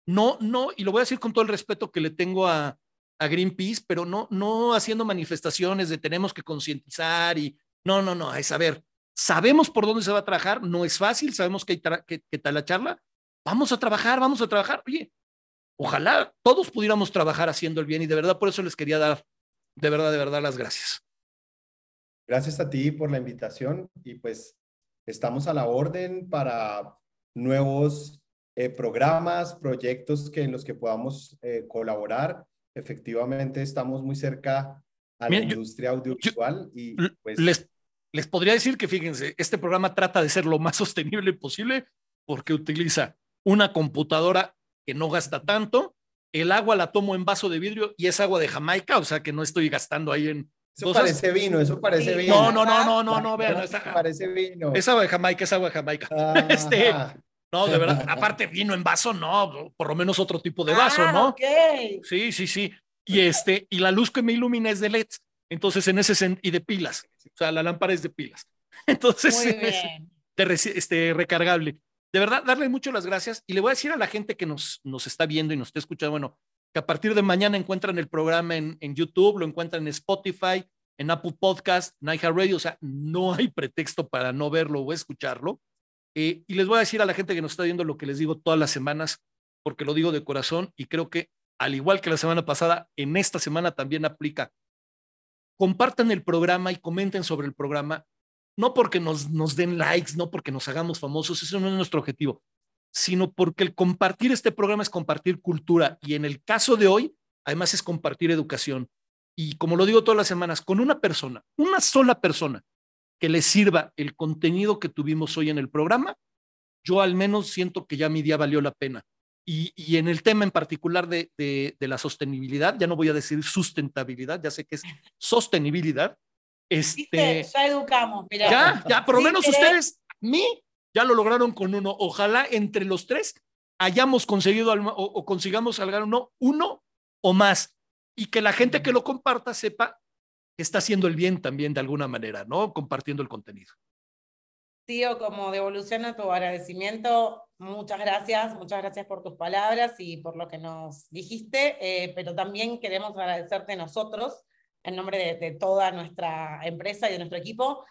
No, no, y lo voy a decir con todo el respeto que le tengo a, a Greenpeace, pero no, no haciendo manifestaciones de tenemos que concientizar y no, no, no, es saber, sabemos por dónde se va a trabajar, no es fácil, sabemos que, hay que tal la charla, vamos a trabajar, vamos a trabajar. Oye, ojalá todos pudiéramos trabajar haciendo el bien y de verdad por eso les quería dar, de verdad, de verdad, las gracias. Gracias a ti por la invitación y pues Estamos a la orden para nuevos eh, programas, proyectos que, en los que podamos eh, colaborar. Efectivamente, estamos muy cerca a la industria audiovisual y pues... Les, les podría decir que, fíjense, este programa trata de ser lo más *laughs* sostenible posible porque utiliza una computadora que no gasta tanto, el agua la tomo en vaso de vidrio y es agua de Jamaica, o sea que no estoy gastando ahí en, eso parece vino, eso parece vino. No, no, no, no, no, no, vean. Esa, parece vino. Es agua de Jamaica, es agua de Jamaica. Este, no, de verdad, *laughs* aparte vino en vaso, no, por lo menos otro tipo de vaso, ah, ¿no? Okay. Sí, sí, sí. Y este, y la luz que me ilumina es de LED. Entonces, en ese sentido, y de pilas. O sea, la lámpara es de pilas. *laughs* Entonces, Muy bien. Es, este, recargable. De verdad, darle mucho las gracias. Y le voy a decir a la gente que nos, nos está viendo y nos está escuchando, bueno, que a partir de mañana encuentran el programa en, en YouTube, lo encuentran en Spotify, en Apple Podcast, Night Radio, o sea, no hay pretexto para no verlo o escucharlo. Eh, y les voy a decir a la gente que nos está viendo lo que les digo todas las semanas, porque lo digo de corazón y creo que al igual que la semana pasada, en esta semana también aplica. Compartan el programa y comenten sobre el programa, no porque nos den likes, no porque nos hagamos famosos, eso no es nuestro objetivo, sino porque el compartir este programa es compartir cultura y en el caso de hoy, además es compartir educación. Y como lo digo todas las semanas, con una persona, una sola persona que le sirva el contenido que tuvimos hoy en el programa, yo al menos siento que ya mi día valió la pena. Y, y en el tema en particular de, de, de, la sostenibilidad, ya no voy a decir sustentabilidad, ya sé que es sostenibilidad. Este, ya educamos, mira. Ya, ya, por lo menos ustedes, mí, ya lo lograron con uno. Ojalá entre los tres hayamos conseguido o, consigamos salgar uno, uno o más. Y que la gente que lo comparta sepa que está haciendo el bien también de alguna manera, ¿no? Compartiendo el contenido. tío, como devolución a tu agradecimiento, muchas gracias, muchas gracias por tus palabras y por lo que nos dijiste, eh, pero también queremos agradecerte nosotros, en nombre de toda nuestra empresa y de nuestro equipo,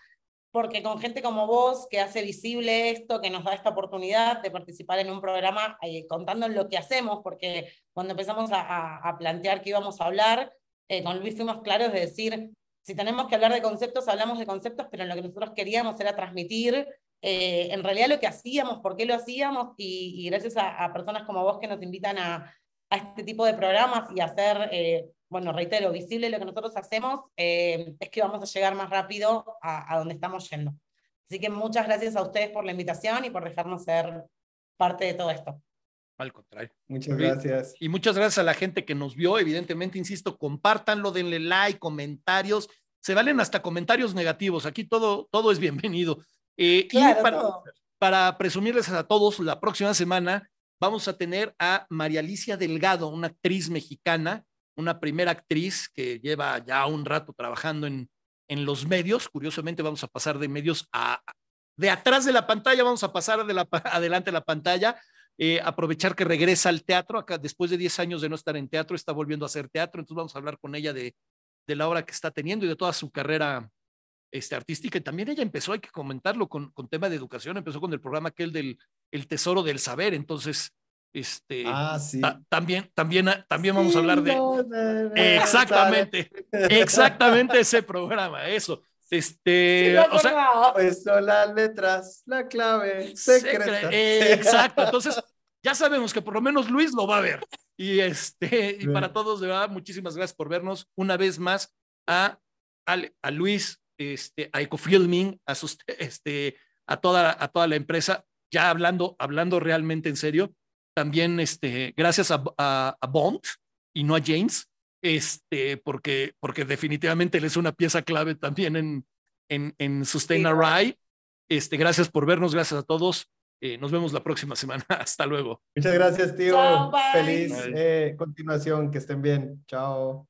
porque con gente como vos, que hace visible esto, que nos da esta oportunidad de participar en un programa eh, contando lo que hacemos, porque cuando empezamos a, plantear que íbamos a hablar, eh, con Luis fuimos claros de decir, si tenemos que hablar de conceptos, hablamos de conceptos, pero lo que nosotros queríamos era transmitir eh, en realidad lo que hacíamos, por qué lo hacíamos, y, gracias a, personas como vos que nos invitan a, a este tipo de programas y a hacer bueno, reitero, visible lo que nosotros hacemos, eh, es que vamos a llegar más rápido a, a, donde estamos yendo. Así que muchas gracias a ustedes por la invitación y por dejarnos ser parte de todo esto. Al contrario. Muchas gracias. Y, y muchas gracias a la gente que nos vio. Evidentemente, insisto, compártanlo, denle like, comentarios. Se valen hasta comentarios negativos. Aquí todo, todo es bienvenido. Eh, claro, y para, todo. para presumirles a todos, la próxima semana vamos a tener a María Alicia Delgado, una actriz mexicana una primera actriz que lleva ya un rato trabajando en, en los medios. Curiosamente, vamos a pasar de medios a de atrás de la pantalla, vamos a pasar de la, *laughs* adelante de la pantalla. Eh, aprovechar que regresa al teatro, después de 10 años de no estar en teatro, está volviendo a hacer teatro, entonces vamos a hablar con ella de, de la obra que está teniendo y de toda su carrera este, artística. Y también ella empezó, hay que comentarlo, con, con tema de educación, empezó con el programa aquel del el Tesoro del Saber, entonces este, ah, sí. ta también, también, también vamos sí, a hablar de no, no, no, exactamente, *laughs* exactamente ese programa, eso. Este, sí, o sea, pues son las letras, la clave secreta. Eh, exacto, *laughs* entonces ya sabemos que por lo menos Luis lo va a ver. Y este, y para todos, de verdad, muchísimas gracias por vernos una vez más a, a, a Luis, este, a Ecofilming, a sus, este, a toda, a toda la empresa, ya hablando, hablando realmente en serio también este, gracias a, a, a, Bond y no a James, este, porque, porque definitivamente él es una pieza clave también en, en, en Sustain Array. Este, gracias por vernos, gracias a todos. Eh, nos vemos la próxima semana. *laughs* Hasta luego. Muchas gracias, tío. Chao, Feliz eh, continuación, que estén bien. Chao.